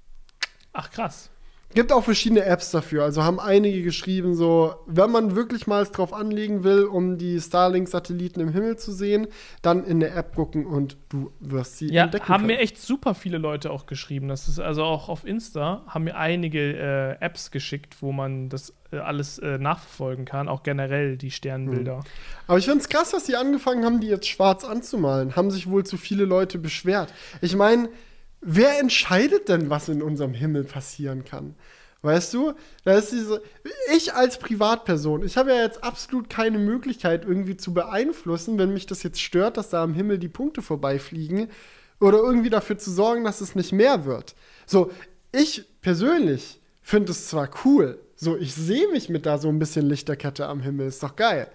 Ach krass. Gibt auch verschiedene Apps dafür. Also haben einige geschrieben, so, wenn man wirklich mal es drauf anlegen will, um die Starlink-Satelliten im Himmel zu sehen, dann in der App gucken und du wirst sie Ja, entdecken. haben können. mir echt super viele Leute auch geschrieben. Das ist also auch auf Insta haben mir einige äh, Apps geschickt, wo man das äh, alles äh, nachverfolgen kann, auch generell die Sternbilder. Aber ich finde es krass, dass die angefangen haben, die jetzt schwarz anzumalen. Haben sich wohl zu viele Leute beschwert. Ich meine, wer entscheidet denn, was in unserem Himmel passieren kann? Weißt du, da ist diese. Ich als Privatperson, ich habe ja jetzt absolut keine Möglichkeit, irgendwie zu beeinflussen, wenn mich das jetzt stört, dass da am Himmel die Punkte vorbeifliegen. Oder irgendwie dafür zu sorgen, dass es nicht mehr wird. So, ich persönlich finde es zwar cool, so, ich sehe mich mit da so ein bisschen Lichterkette am Himmel, ist doch geil.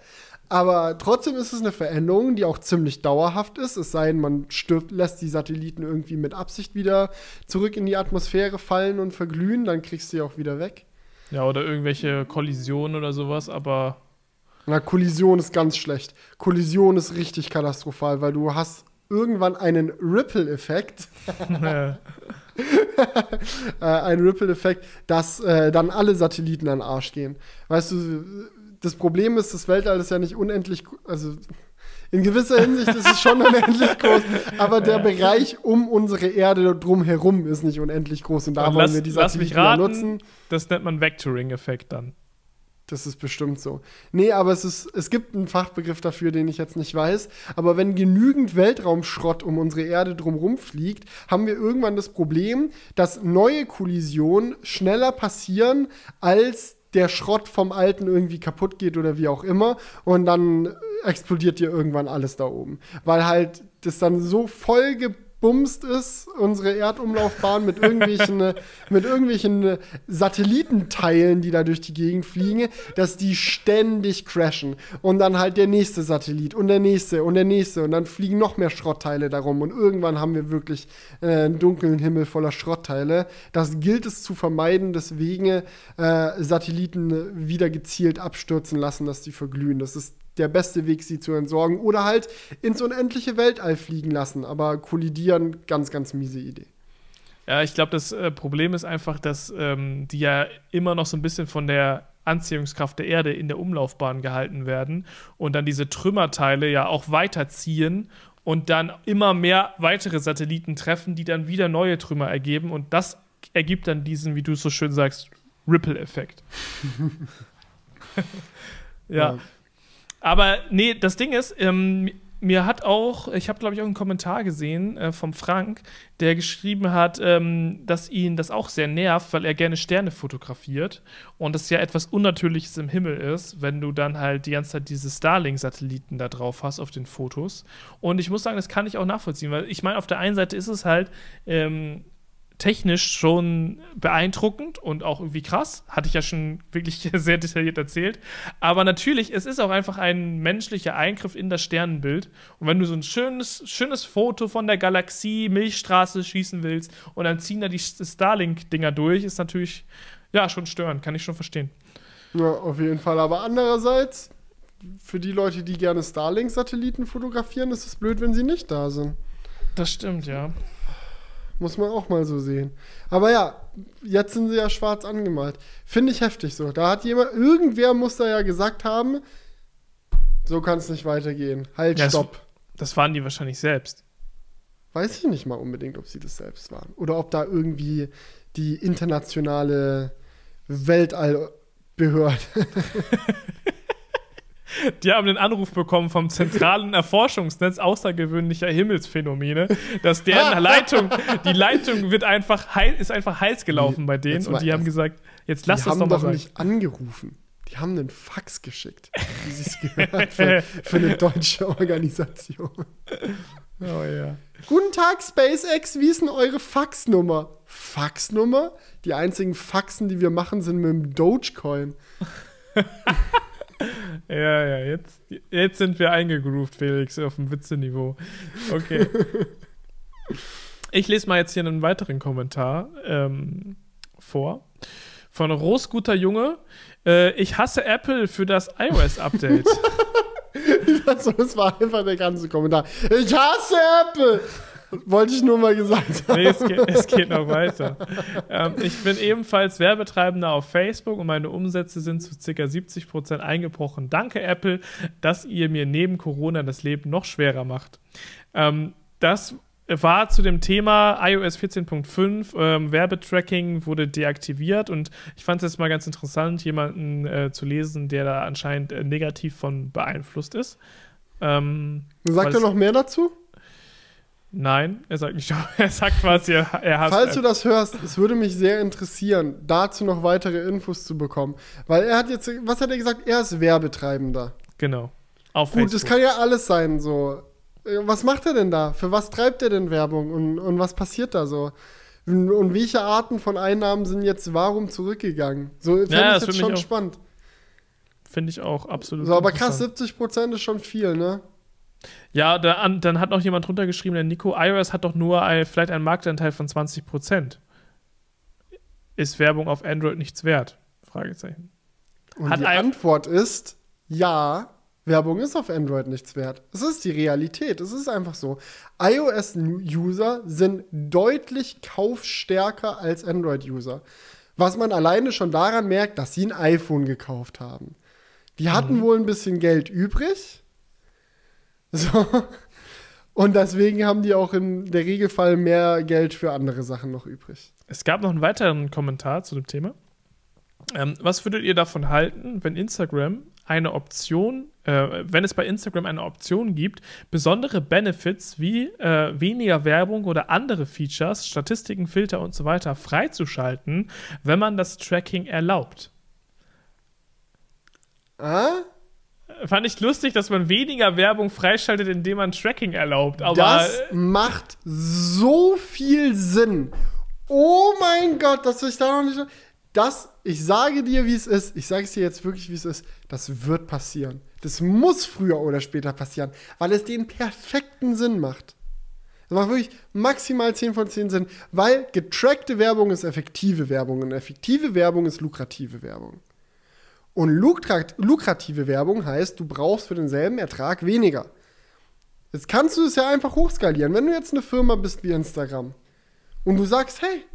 Aber trotzdem ist es eine Veränderung, die auch ziemlich dauerhaft ist. Es sei denn, man stirbt, lässt die Satelliten irgendwie mit Absicht wieder zurück in die Atmosphäre fallen und verglühen, dann kriegst du sie auch wieder weg. Ja, oder irgendwelche Kollisionen oder sowas, aber Na, Kollision ist ganz schlecht. Kollision ist richtig katastrophal, weil du hast irgendwann einen Ripple-Effekt. äh, einen Ripple-Effekt, dass äh, dann alle Satelliten an den Arsch gehen. Weißt du, das Problem ist, das Weltall ist ja nicht unendlich, also in gewisser Hinsicht ist es schon unendlich groß, aber der Bereich um unsere Erde drumherum ist nicht unendlich groß und da Und wollen lass- wir die lass mich raten. nutzen. das nennt man Vectoring-Effekt dann. Das ist bestimmt so. Nee, aber es, ist, es gibt einen Fachbegriff dafür, den ich jetzt nicht weiß. Aber wenn genügend Weltraumschrott um unsere Erde drumherum fliegt, haben wir irgendwann das Problem, dass neue Kollisionen schneller passieren, als der Schrott vom Alten irgendwie kaputt geht oder wie auch immer. Und dann explodiert dir irgendwann alles da oben. Weil halt das dann so voll gebumst ist, unsere Erdumlaufbahn mit irgendwelchen, äh, mit irgendwelchen äh, Satellitenteilen, die da durch die Gegend fliegen, dass die ständig crashen. Und dann halt der nächste Satellit und der nächste und der nächste. Und dann fliegen noch mehr Schrottteile darum. Und irgendwann haben wir wirklich äh, einen dunklen Himmel voller Schrottteile. Das gilt es zu vermeiden, deswegen äh, Satelliten wieder gezielt abstürzen lassen, dass die verglühen. Das ist der beste Weg, sie zu entsorgen. Oder halt ins unendliche Weltall fliegen lassen. Aber kollidieren, ganz, ganz miese Idee. Ja, ich glaube, das äh, Problem ist einfach, dass ähm, die ja immer noch so ein bisschen von der Anziehungskraft der Erde in der Umlaufbahn gehalten werden und dann diese Trümmerteile ja auch weiterziehen und dann immer mehr weitere Satelliten treffen, die dann wieder neue Trümmer ergeben und das ergibt dann diesen, wie du es so schön sagst, Ripple-Effekt. ja. Ja. Aber nee, das Ding ist, ähm, mir hat auch, ich habe glaube ich auch einen Kommentar gesehen äh, vom Frank, der geschrieben hat, ähm, dass ihn das auch sehr nervt, weil er gerne Sterne fotografiert und das ja etwas Unnatürliches im Himmel ist, wenn du dann halt die ganze Zeit diese Starlink-Satelliten da drauf hast auf den Fotos. Und ich muss sagen, das kann ich auch nachvollziehen, weil ich meine, auf der einen Seite ist es halt ähm, technisch schon beeindruckend und auch irgendwie krass. Hatte ich ja schon wirklich sehr detailliert erzählt. Aber natürlich, es ist auch einfach ein menschlicher Eingriff in das Sternenbild. Und wenn du so ein schönes, schönes Foto von der Galaxie Milchstraße schießen willst und dann ziehen da die Starlink-Dinger durch, ist natürlich, ja, schon störend. Kann ich schon verstehen. Ja, auf jeden Fall. Aber andererseits, für die Leute, die gerne Starlink-Satelliten fotografieren, ist es blöd, wenn sie nicht da sind. Das stimmt, ja. Muss man auch mal so sehen. Aber ja, jetzt sind sie ja schwarz angemalt. Finde ich heftig so. Da hat jemand, irgendwer muss da ja gesagt haben, so kann es nicht weitergehen. Halt, Ja, stopp. Das, das waren die wahrscheinlich selbst. Weiß ich nicht mal unbedingt, ob sie das selbst waren. Oder ob da irgendwie die internationale Weltallbehörde. Die haben den Anruf bekommen vom zentralen Erforschungsnetz außergewöhnlicher Himmelsphänomene, dass deren Leitung, die Leitung wird einfach heil, ist einfach heiß gelaufen bei denen und die haben gesagt, jetzt Die lass das haben doch mal doch sein. nicht angerufen. Die haben einen Fax geschickt, wie sie es gehört für, für eine deutsche Organisation. Oh ja. Guten Tag, SpaceX, wie ist denn eure Faxnummer? Faxnummer? Die einzigen Faxen, die wir machen, sind mit dem Dogecoin. Ja, ja, jetzt, jetzt sind wir eingegroovt, Felix, auf dem Witzeniveau. Okay. Ich lese mal jetzt hier einen weiteren Kommentar ähm, vor. Von Rosguter Junge. Äh, ich hasse Apple für das iOS-Update. Das war einfach der ganze Kommentar. Ich hasse Apple! Wollte ich nur mal gesagt haben. Nee, es geht, es geht noch weiter. ähm, ich bin ebenfalls Werbetreibender auf Facebook und meine Umsätze sind zu ca. 70% eingebrochen. Danke, Apple, dass ihr mir neben Corona das Leben noch schwerer macht. Ähm, das war zu dem Thema iOS 14.5. Ähm, Werbetracking wurde deaktiviert und ich fand es jetzt mal ganz interessant, jemanden äh, zu lesen, der da anscheinend äh, negativ von beeinflusst ist. Ähm, Sagt er noch mehr dazu? Nein, er sagt nicht, er sagt quasi, er, er hasst Falls du das hörst, es würde mich sehr interessieren, dazu noch weitere Infos zu bekommen. Weil er hat jetzt, was hat er gesagt? Er ist Werbetreibender. Genau. Auf Gut, Facebook. das kann ja alles sein, so. Äh, Was macht er denn da? Für was treibt er denn Werbung? Und, und was passiert da so? Und, und welche Arten von Einnahmen sind jetzt warum zurückgegangen? So fände Ja, ich das jetzt schon spannend. Finde ich auch absolut. So, aber krass, interessant. 70 Prozent ist schon viel, ne? Ja, da, an, dann hat noch jemand drunter geschrieben, der Nico, iOS hat doch nur ein, vielleicht einen Marktanteil von 20%. Ist Werbung auf Android nichts wert? Fragezeichen. Und Hat die Antwort ist, ja, Werbung ist auf Android nichts wert. Es ist die Realität. Es ist einfach so. iOS-User sind deutlich kaufstärker als Android-User. Was man alleine schon daran merkt, dass sie ein iPhone gekauft haben. Die hatten wohl ein bisschen Geld übrig. So. Und deswegen haben die auch in der Regelfall mehr Geld für andere Sachen noch übrig. Es gab noch einen weiteren Kommentar zu dem Thema. Ähm, was würdet ihr davon halten, wenn Instagram eine Option, äh, wenn es bei Instagram eine Option gibt, besondere Benefits wie äh, weniger Werbung oder andere Features, Statistiken, Filter und so weiter freizuschalten, wenn man das Tracking erlaubt? Ah? Fand ich lustig, dass man weniger Werbung freischaltet, indem man Tracking erlaubt. Aber das macht so viel Sinn. Oh mein Gott, dass ich da noch nicht. Das, ich sage dir, wie es ist. Ich sage es dir jetzt wirklich, wie es ist. Das wird passieren. Das muss früher oder später passieren, weil es den perfekten Sinn macht. Das macht wirklich maximal 10 von 10 Sinn, weil getrackte Werbung ist effektive Werbung und effektive Werbung ist lukrative Werbung. Und lukrat lukrative Werbung heißt, du brauchst für denselben Ertrag weniger. Jetzt kannst du es ja einfach hochskalieren. Wenn du jetzt eine Firma bist wie Instagram und du sagst, hey,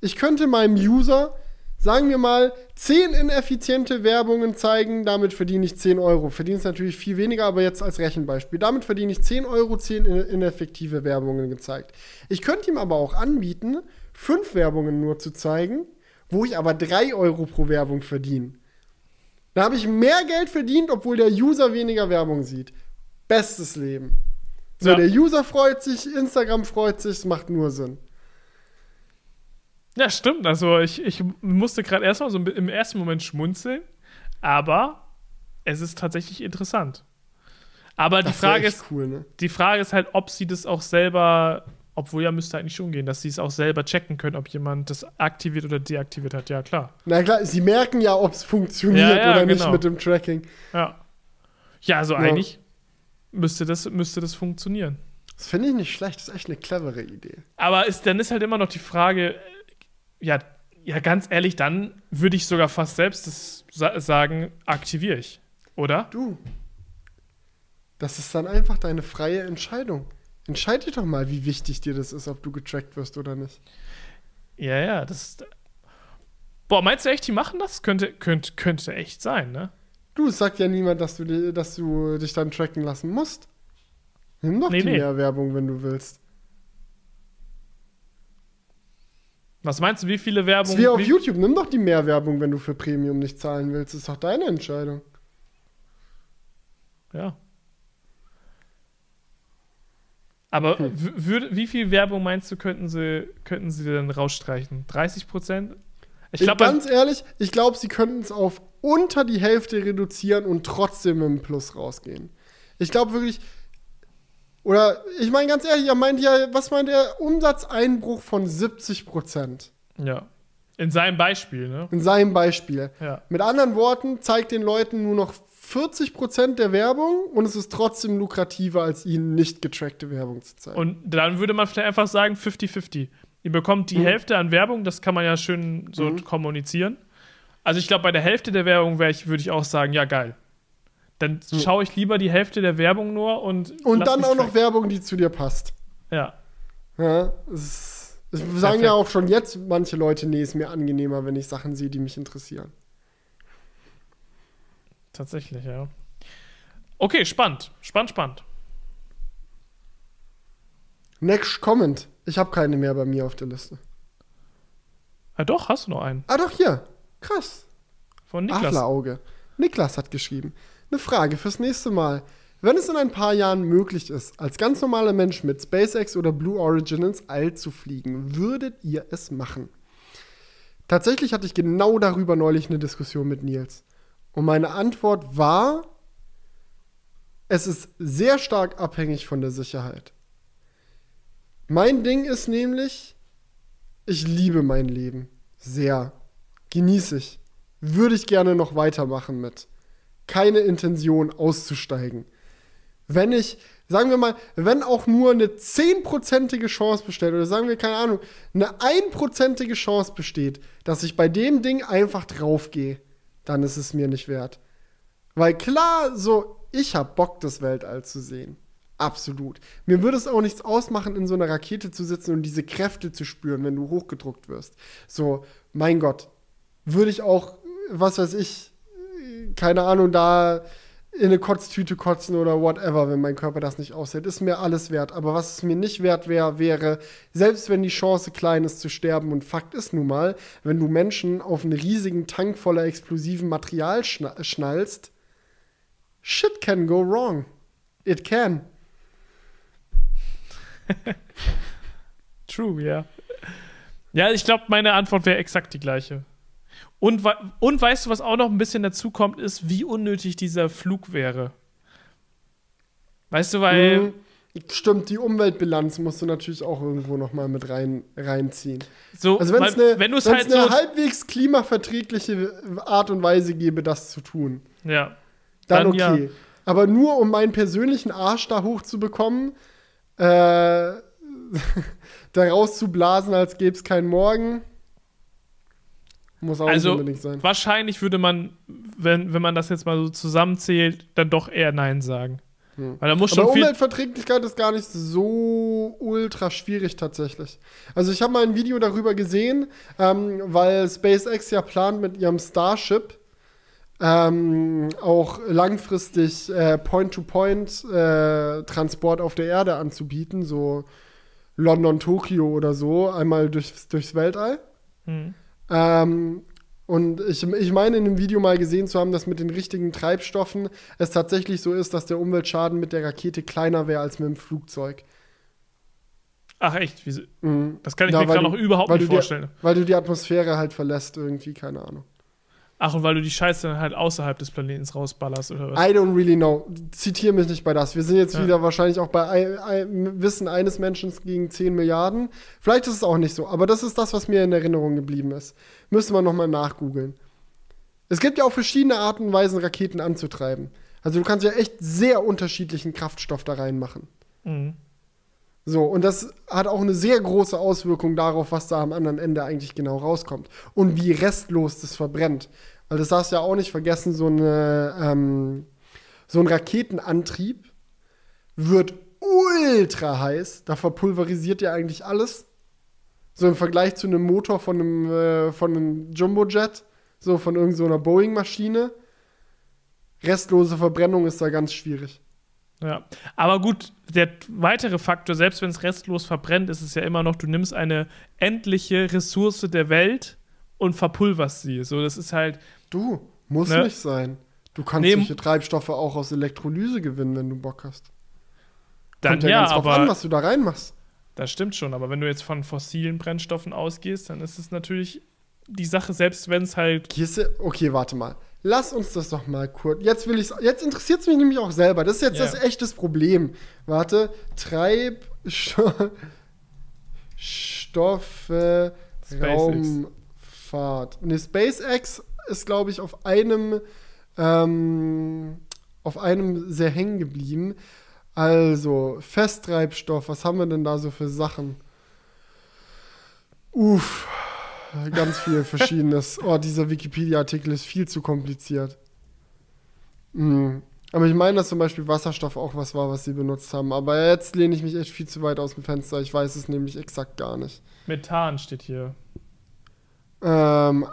ich könnte meinem User, sagen wir mal, 10 ineffiziente Werbungen zeigen, damit verdiene ich 10 Euro. Verdienst natürlich viel weniger, aber jetzt als Rechenbeispiel. Damit verdiene ich 10 Euro, 10 in- ineffektive Werbungen gezeigt. Ich könnte ihm aber auch anbieten, 5 Werbungen nur zu zeigen, wo ich aber 3 Euro pro Werbung verdiene. Da habe ich mehr Geld verdient, obwohl der User weniger Werbung sieht. Bestes Leben. So, Ja. der User freut sich, Instagram freut sich, es macht nur Sinn. Ja, stimmt. Also ich, ich musste gerade erstmal so im ersten Moment schmunzeln, aber es ist tatsächlich interessant. Aber die Das wär Frage ist, cool, ne? die Frage ist halt, ob sie das auch selber Obwohl ja müsste eigentlich schon gehen, dass sie es auch selber checken können, ob jemand das aktiviert oder deaktiviert hat. Ja, klar. Na klar, sie merken ja, ob es funktioniert Ja, ja, oder nicht genau. mit dem Tracking. Ja. Ja, also Ja. eigentlich müsste das, müsste das funktionieren. Das finde ich nicht schlecht, das ist echt eine clevere Idee. Aber ist, dann ist halt immer noch die Frage, ja, ja, ganz ehrlich, dann würde ich sogar fast selbst das sa sagen, aktiviere ich. Oder? Du, das ist dann einfach deine freie Entscheidung. Entscheide dich doch mal, wie wichtig dir das ist, ob du getrackt wirst oder nicht. Ja, ja, das ist. Boah, meinst du echt, die machen das? Könnte, könnte, könnte echt sein, ne? Du, es sagt ja niemand, dass du, dass du dich dann tracken lassen musst. Nimm doch Nee, die nee. Mehrwerbung, wenn du willst. Was meinst du, wie viele Das Werbung. ist wie auf wie, YouTube. Nimm doch die Mehrwerbung, wenn du für Premium nicht zahlen willst. Das ist doch deine Entscheidung. Ja. Aber wie viel Werbung meinst du, könnten sie, könnten sie denn rausstreichen? 30 Prozent? Ich glaube, ganz ehrlich, ich glaube, sie könnten es auf unter die Hälfte reduzieren und trotzdem mit einem Plus rausgehen. Ich glaube wirklich. Oder ich meine ganz ehrlich, er meint ja, was meint er? Umsatzeinbruch von 70 Prozent. ja. In seinem Beispiel, ne? In seinem Beispiel. Ja. Mit anderen Worten, zeigt den Leuten nur noch 40 Prozent der Werbung und es ist trotzdem lukrativer, als ihnen nicht getrackte Werbung zu zeigen. Und dann würde man vielleicht einfach sagen 50-50. Ihr bekommt die Mhm. Hälfte an Werbung, das kann man ja schön so Mhm. kommunizieren. Also ich glaube, bei der Hälfte der Werbung ich, würde ich auch sagen, ja geil. Dann schaue ich lieber die Hälfte der Werbung nur und und dann auch noch tracken. Werbung, die zu dir passt. Ja, Ja, es, es sagen ja auch schon jetzt manche Leute, nee, ist mir angenehmer, wenn ich Sachen sehe, die mich interessieren. Tatsächlich, ja. Okay, spannend. Spannend, spannend. Next Comment. Ich habe keine mehr bei mir auf der Liste. Ja, doch, hast du noch einen. Ah, doch, hier. Krass. Von Niklas. Adlerauge. Niklas hat geschrieben. Eine Frage fürs nächste Mal. Wenn es in ein paar Jahren möglich ist, als ganz normaler Mensch mit SpaceX oder Blue Origin ins All zu fliegen, würdet ihr es machen? Tatsächlich hatte ich genau darüber neulich eine Diskussion mit Nils. Und meine Antwort war, es ist sehr stark abhängig von der Sicherheit. Mein Ding ist nämlich, ich liebe mein Leben. Sehr. Genieße ich. Würde ich gerne noch weitermachen mit. Keine Intention auszusteigen. Wenn ich, sagen wir mal, wenn auch nur eine zehnprozentige Chance besteht, oder sagen wir, keine Ahnung, eine einprozentige Chance besteht, dass ich bei dem Ding einfach draufgehe, dann ist es mir nicht wert. Weil klar, so, ich hab Bock, das Weltall zu sehen. Absolut. Mir würde es auch nichts ausmachen, in so einer Rakete zu sitzen und diese Kräfte zu spüren, wenn du hochgedruckt wirst. So, mein Gott, würde ich auch, was weiß ich, keine Ahnung, da in eine Kotztüte kotzen oder whatever, wenn mein Körper das nicht aushält. Ist mir alles wert. Aber was es mir nicht wert wäre, wäre, selbst wenn die Chance klein ist zu sterben, und Fakt ist nun mal, wenn du Menschen auf einen riesigen Tank voller explosiven Material schna schnallst, shit can go wrong. It can. True, ja. Ja, ich glaube, meine Antwort wäre exakt die gleiche. Und, und weißt du, was auch noch ein bisschen dazu kommt, ist, wie unnötig dieser Flug wäre. Weißt du, weil. Mhm. Stimmt, die Umweltbilanz musst du natürlich auch irgendwo noch mal mit rein, reinziehen. So, Also wenn es weil- eine, wenn es wenn's halt eine so. halbwegs klimaverträgliche Art und Weise gäbe, das zu tun, ja. dann, Dann ja. okay. Aber nur um meinen persönlichen Arsch da hochzubekommen, äh, da rauszublasen, als gäbe es keinen Morgen, muss auch Also, nicht unbedingt sein. Wahrscheinlich würde man, wenn, wenn man das jetzt mal so zusammenzählt, dann doch eher Nein sagen. Hm. Weil da muss Aber schon viel. Umweltverträglichkeit ist gar nicht so ultra schwierig tatsächlich. Also ich habe mal ein Video darüber gesehen, ähm, weil SpaceX ja plant mit ihrem Starship ähm, auch langfristig äh, Point-to-Point-Transport auf der Erde anzubieten, so London, Tokio oder so, einmal durchs, durchs Weltall. Hm. Ähm, und ich, ich meine, in dem Video mal gesehen zu haben, dass mit den richtigen Treibstoffen es tatsächlich so ist, dass der Umweltschaden mit der Rakete kleiner wäre als mit dem Flugzeug. Ach, echt? Wieso? Mhm. Das kann ich Ja, mir gerade noch überhaupt nicht vorstellen. Weil du die Atmosphäre halt verlässt, irgendwie, keine Ahnung. Ach, und weil du die Scheiße dann halt außerhalb des Planetens rausballerst, oder was? I don't really know. Zitiere mich nicht bei das. Wir sind jetzt Ja. wieder wahrscheinlich auch bei ein, Wissen eines Menschen gegen 10 Milliarden. Vielleicht ist es auch nicht so, aber das ist das, was mir in Erinnerung geblieben ist. Müsste man nochmal nachgoogeln. Es gibt ja auch verschiedene Arten und Weisen, Raketen anzutreiben. Also du kannst ja echt sehr unterschiedlichen Kraftstoff da reinmachen. Mhm. So, und das hat auch eine sehr große Auswirkung darauf, was da am anderen Ende eigentlich genau rauskommt. Und wie restlos das verbrennt. Weil das darfst du ja auch nicht vergessen, so, eine, ähm, so ein Raketenantrieb wird ultra heiß. Da verpulverisiert ja eigentlich alles. So im Vergleich zu einem Motor von einem, äh, von einem Jumbojet, so von irgendeiner so Boeing-Maschine. Restlose Verbrennung ist da ganz schwierig. Ja, aber gut, der weitere Faktor, selbst wenn es restlos verbrennt, ist es ja immer noch, du nimmst eine endliche Ressource der Welt und verpulverst sie. So, das ist halt, Du, muss Ne? nicht sein. Du kannst Nee, solche Treibstoffe auch aus Elektrolyse gewinnen, wenn du Bock hast. dann Kommt ja, ja, ganz drauf aber an, was du da reinmachst. das stimmt schon. Aber wenn du jetzt von fossilen Brennstoffen ausgehst, dann ist es natürlich die Sache, selbst wenn es halt, okay, warte mal. Lass uns das doch mal kurz. Jetzt will ich Jetzt interessiert es mich nämlich auch selber. Das ist jetzt Ja. das echtes Problem. Warte. Treibstoffe. Raumfahrt. Ne, SpaceX ist, glaube ich, auf einem. Ähm, auf einem sehr hängen geblieben. Also, Festtreibstoff, was haben wir denn da so für Sachen? Uff, ganz viel Verschiedenes. Oh, dieser Wikipedia-Artikel ist viel zu kompliziert. Mm. Aber ich meine, dass zum Beispiel Wasserstoff auch was war, was sie benutzt haben. Aber jetzt lehne ich mich echt viel zu weit aus dem Fenster. Ich weiß es nämlich exakt gar nicht. Methan steht hier. Ähm,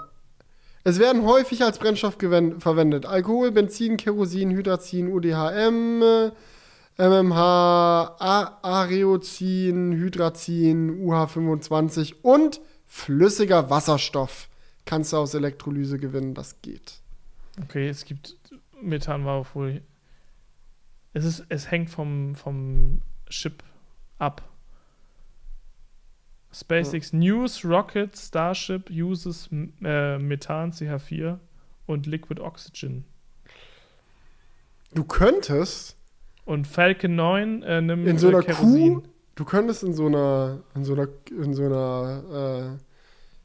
es werden häufig als Brennstoff verwendet. Alkohol, Benzin, Kerosin, Hydrazin, UDHM, MMH, Areozin, Hydrazin, UH25 und flüssiger Wasserstoff. Kannst du aus Elektrolyse gewinnen, das geht. Okay, es gibt Methan war wohl. Es ist, es hängt vom, vom Chip ab. SpaceX News Rocket Starship uses äh, Methan CH4 und Liquid Oxygen. Du könntest Und Falcon 9 äh, nimmt in so einer äh, Kerosin. Kuh, du könntest in so einer, in so einer, in so einer äh,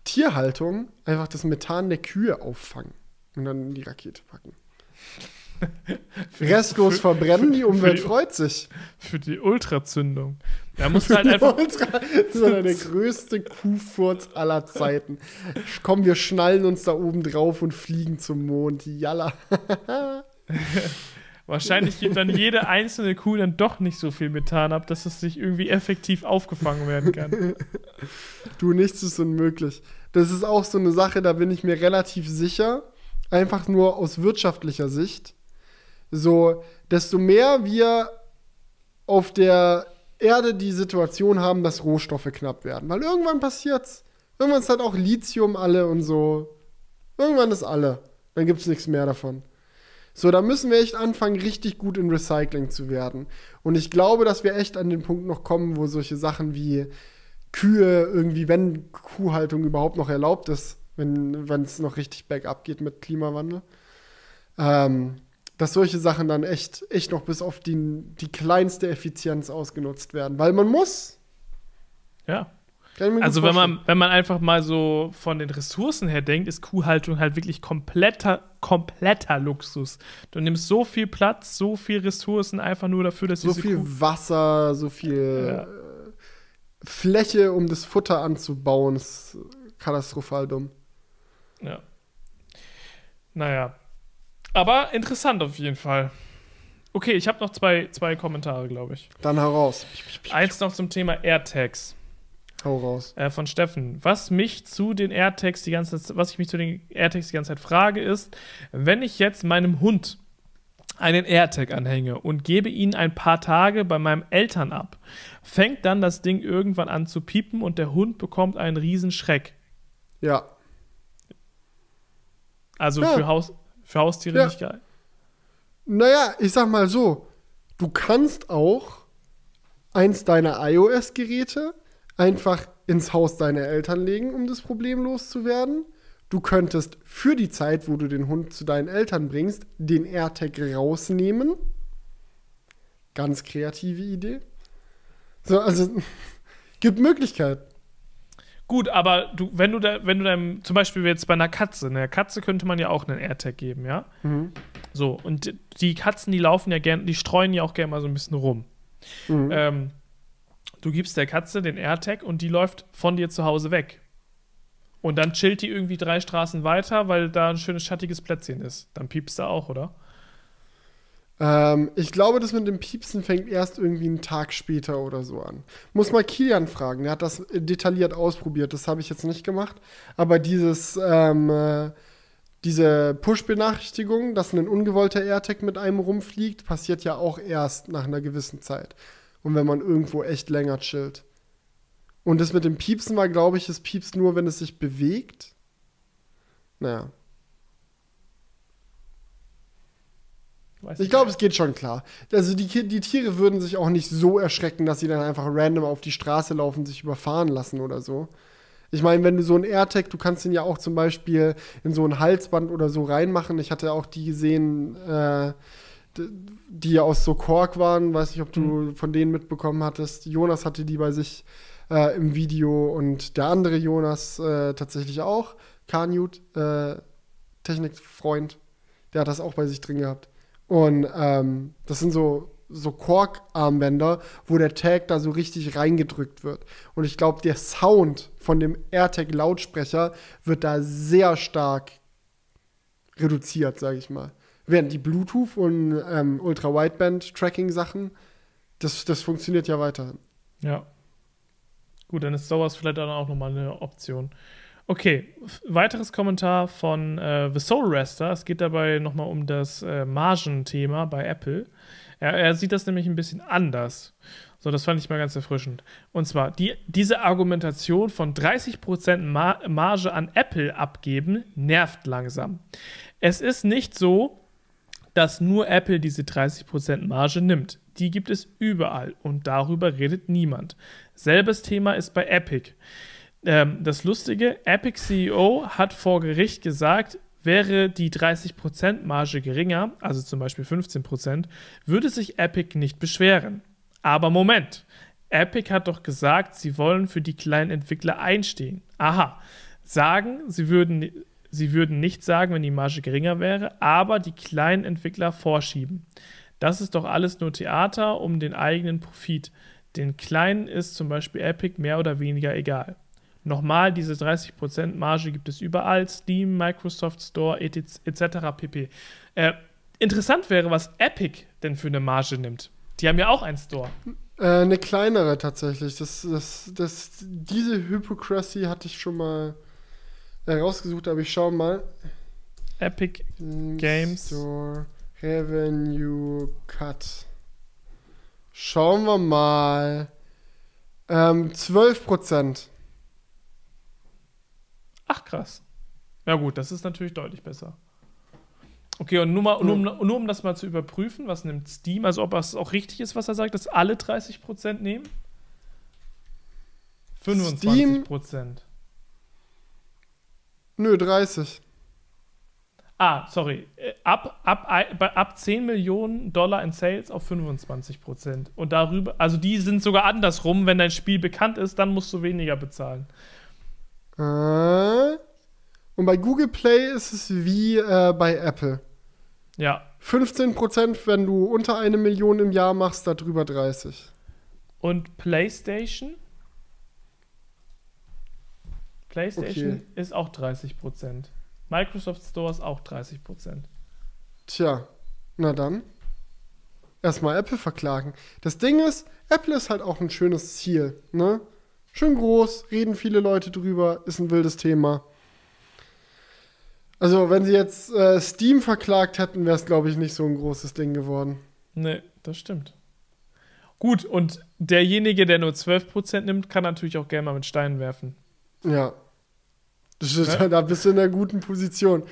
Tierhaltung einfach das Methan der Kühe auffangen und dann in die Rakete packen. Restlos für- verbrennen, die Umwelt die- freut sich. Für die Ultrazündung. Da musst halt einfach. Ultra, das ist der größte Kuhfurz aller Zeiten. Komm, wir schnallen uns da oben drauf und fliegen zum Mond. Jalla. Wahrscheinlich gibt dann jede einzelne Kuh dann doch nicht so viel Methan ab, dass es sich irgendwie effektiv aufgefangen werden kann. Du, nichts ist unmöglich. Das ist auch so eine Sache, da bin ich mir relativ sicher. Einfach nur aus wirtschaftlicher Sicht. So, desto mehr wir auf der Erde die Situation haben, dass Rohstoffe knapp werden. Weil irgendwann passiert's. Irgendwann ist halt auch Lithium alle und so. Irgendwann ist alle. Dann gibt's nichts mehr davon. So, da müssen wir echt anfangen, richtig gut in Recycling zu werden. Und ich glaube, dass wir echt an den Punkt noch kommen, wo solche Sachen wie Kühe irgendwie, wenn Kuhhaltung überhaupt noch erlaubt ist, wenn es noch richtig bergab geht mit Klimawandel, ähm, dass solche Sachen dann echt, echt noch bis auf die, die kleinste Effizienz ausgenutzt werden. Weil man muss. Ja. Also wenn man, wenn man einfach mal so von den Ressourcen her denkt, ist Kuhhaltung halt wirklich kompletter, kompletter Luxus. Du nimmst so viel Platz, so viel Ressourcen einfach nur dafür, dass so diese viel Kuh Wasser, so viel Ja. äh, Fläche, um das Futter anzubauen, ist katastrophal dumm. Ja. Naja. Aber interessant auf jeden Fall. Okay, ich habe noch zwei, zwei Kommentare, glaube ich. Dann heraus. Eins noch zum Thema AirTags. Hau raus. äh, von Steffen. Was mich zu den AirTags die ganze Zeit, was ich mich zu den AirTags die ganze Zeit frage, ist, wenn ich jetzt meinem Hund einen AirTag anhänge und gebe ihn ein paar Tage bei meinem Eltern ab, fängt dann das Ding irgendwann an zu piepen und der Hund bekommt einen riesen Schreck. Ja. Also Ja. für, Haus, für Haustiere Ja. nicht geil. Naja, ich sag mal so, du kannst auch eins deiner iOS-Geräte einfach ins Haus deiner Eltern legen, um das Problem loszuwerden. du könntest für die Zeit, wo du den Hund zu deinen Eltern bringst, den AirTag rausnehmen. Ganz kreative Idee. So, also gibt Möglichkeiten. Gut, aber du, wenn du da, wenn du deinem, zum Beispiel jetzt bei einer Katze, einer Katze könnte man ja auch einen AirTag geben, ja? Mhm. So, und die Katzen, die laufen ja gern, die streuen ja auch gerne mal so ein bisschen rum. Mhm. Ähm, du gibst der Katze den AirTag und die läuft von dir zu Hause weg. Und dann chillt die irgendwie drei Straßen weiter, weil da ein schönes schattiges Plätzchen ist. Dann piepst du auch, oder? Ähm, ich glaube, das mit dem Piepsen fängt erst irgendwie einen Tag später oder so an. Muss mal Kilian fragen, der hat das detailliert ausprobiert, das habe ich jetzt nicht gemacht. Aber dieses, ähm, äh, diese Push-Benachrichtigung, dass ein ungewollter AirTag mit einem rumfliegt, passiert ja auch erst nach einer gewissen Zeit. Und wenn man irgendwo echt länger chillt. Und das mit dem Piepsen war, glaube ich, es piepst nur, wenn es sich bewegt. Naja. Weiß Ich glaube, es geht schon klar. Also die, die Tiere würden sich auch nicht so erschrecken, dass sie dann einfach random auf die Straße laufen, sich überfahren lassen oder so. Ich meine, wenn du so ein AirTag, du kannst den ja auch zum Beispiel in so ein Halsband oder so reinmachen. Ich hatte auch die gesehen, äh, die ja aus so Kork waren. Weiß nicht, ob du von denen mitbekommen hattest. Jonas hatte die bei sich äh, im Video und der andere Jonas äh, tatsächlich auch. Kanut, äh, Technikfreund, der hat das auch bei sich drin gehabt. Und ähm, das sind so, so Kork-Armbänder, wo der Tag da so richtig reingedrückt wird. Und ich glaube, der Sound von dem AirTag-Lautsprecher wird da sehr stark reduziert, sage ich mal. Während die Bluetooth- und ähm, Ultra-Wideband-Tracking-Sachen, das, das funktioniert ja weiterhin. Ja. Gut, dann ist sowas vielleicht dann auch nochmal eine Option. Okay, weiteres Kommentar von äh, The Soul Rester. Es geht dabei nochmal um das äh, Margenthema bei Apple. Er, er sieht das nämlich ein bisschen anders. So, das fand ich mal ganz erfrischend. Und zwar, die, diese Argumentation von 30% Mar Marge an Apple abgeben, nervt langsam. Es ist nicht so, dass nur Apple diese 30% Marge nimmt. Die gibt es überall und darüber redet niemand. Selbes Thema ist bei Epic. Ähm, das Lustige, Epic CEO hat vor Gericht gesagt, wäre die 30% Marge geringer, also zum Beispiel 15%, würde sich Epic nicht beschweren. Aber Moment, Epic hat doch gesagt, sie wollen für die kleinen Entwickler einstehen. Aha, sagen, sie würden, sie würden nicht sagen, wenn die Marge geringer wäre, aber die kleinen Entwickler vorschieben. Das ist doch alles nur Theater um den eigenen Profit. Den Kleinen ist zum Beispiel Epic mehr oder weniger egal. Nochmal, diese 30% Marge gibt es überall, Steam, Microsoft Store, etc. pp. Äh, interessant wäre, was Epic denn für eine Marge nimmt. Die haben ja auch einen Store. Äh, eine kleinere tatsächlich. Das, das, das, diese Hypocrisy hatte ich schon mal herausgesucht, aber ich schau mal. Epic Games. Store Revenue Cut. Schauen wir mal. Ähm, 12%. Ach krass. Ja gut, das ist natürlich deutlich besser. Okay, und nur, mal, nur, um, nur um das mal zu überprüfen, was nimmt Steam, also ob das auch richtig ist, was er sagt, dass alle 30% nehmen? 25%. Nö, 30. Ah, sorry. Äh, Ab, ab, ab 10 Millionen Dollar in Sales auf 25%. Und darüber, also die sind sogar andersrum, wenn dein Spiel bekannt ist, dann musst du weniger bezahlen. Äh, und bei Google Play ist es wie äh, bei Apple. Ja. 15%, wenn du unter eine Million im Jahr machst, darüber 30. Und PlayStation? PlayStation Okay. ist auch 30%. Microsoft Store ist auch 30%. Tja, na dann. Erstmal Apple verklagen. Das Ding ist, Apple ist halt auch ein schönes Ziel, ne? Schön groß, reden viele Leute drüber, ist ein wildes Thema. Also, wenn sie jetzt äh, Steam verklagt hätten, wäre es, glaube ich, nicht so ein großes Ding geworden. Ne, das stimmt. Gut, und derjenige, der nur 12% nimmt, kann natürlich auch gerne mal mit Steinen werfen. Ja. Ist, Ja. Da bist du in einer guten Position.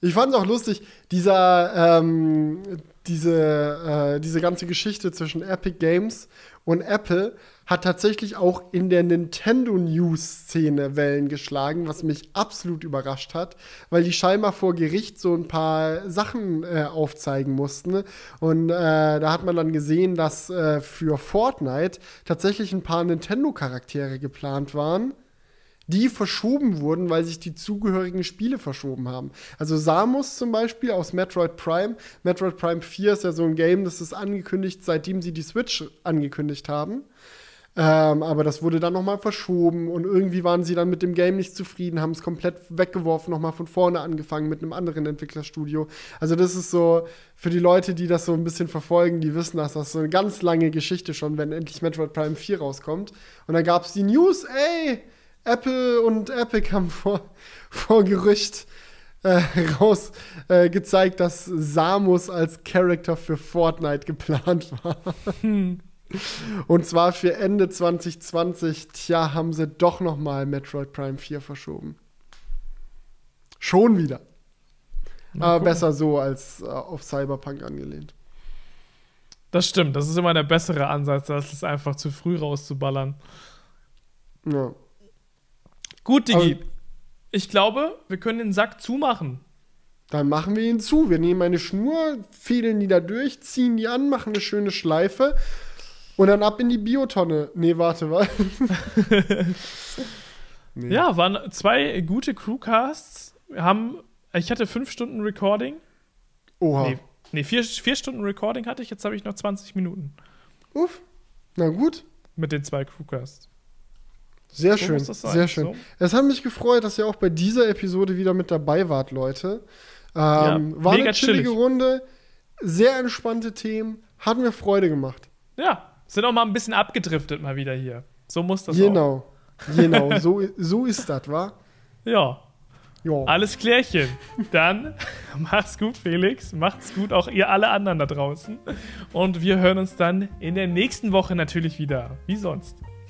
Ich fand es auch lustig, dieser, ähm, diese, äh, diese ganze Geschichte zwischen Epic Games und Apple hat tatsächlich auch in der Nintendo News-Szene Wellen geschlagen, was mich absolut überrascht hat, weil die scheinbar vor Gericht so ein paar Sachen äh, aufzeigen mussten. Und äh, da hat man dann gesehen, dass äh, für Fortnite tatsächlich ein paar Nintendo-Charaktere geplant waren die verschoben wurden, weil sich die zugehörigen Spiele verschoben haben. Also Samus zum Beispiel aus Metroid Prime. Metroid Prime 4 ist ja so ein Game, das ist angekündigt, seitdem sie die Switch angekündigt haben. Ähm, aber das wurde dann nochmal verschoben und irgendwie waren sie dann mit dem Game nicht zufrieden, haben es komplett weggeworfen, nochmal von vorne angefangen mit einem anderen Entwicklerstudio. Also das ist so, für die Leute, die das so ein bisschen verfolgen, die wissen, dass das so eine ganz lange Geschichte schon, wenn endlich Metroid Prime 4 rauskommt. Und dann gab es die News, ey, Apple und Epic haben vor, vor Gerücht äh, raus äh, gezeigt, dass Samus als Charakter für Fortnite geplant war. Hm. Und zwar für Ende 2020. Tja, haben sie doch noch mal Metroid Prime 4 verschoben. Schon wieder. Aber cool. besser so als äh, auf Cyberpunk angelehnt. Das stimmt. Das ist immer der bessere Ansatz, als es einfach zu früh rauszuballern. Ja. Gut, Digi. Aber ich glaube, wir können den Sack zumachen. Dann machen wir ihn zu. Wir nehmen eine Schnur, fädeln die da durch, ziehen die an, machen eine schöne Schleife und dann ab in die Biotonne. Nee, warte, was? nee. Ja, waren zwei gute Crewcasts. Wir haben, ich hatte fünf Stunden Recording. Oha. Nee, nee vier, vier Stunden Recording hatte ich, jetzt habe ich noch 20 Minuten. Uff. Na gut. Mit den zwei Crewcasts. Sehr so schön, sehr schön. So. Es hat mich gefreut, dass ihr auch bei dieser Episode wieder mit dabei wart, Leute. Ähm, ja, war eine chillige chillig. Runde, sehr entspannte Themen, hat mir Freude gemacht. Ja, sind auch mal ein bisschen abgedriftet mal wieder hier. So muss das genau. auch. Genau, genau, so, so ist das, wa? Ja. Jo. Alles klärchen. Dann macht's gut, Felix. Macht's gut, auch ihr alle anderen da draußen. Und wir hören uns dann in der nächsten Woche natürlich wieder. Wie sonst.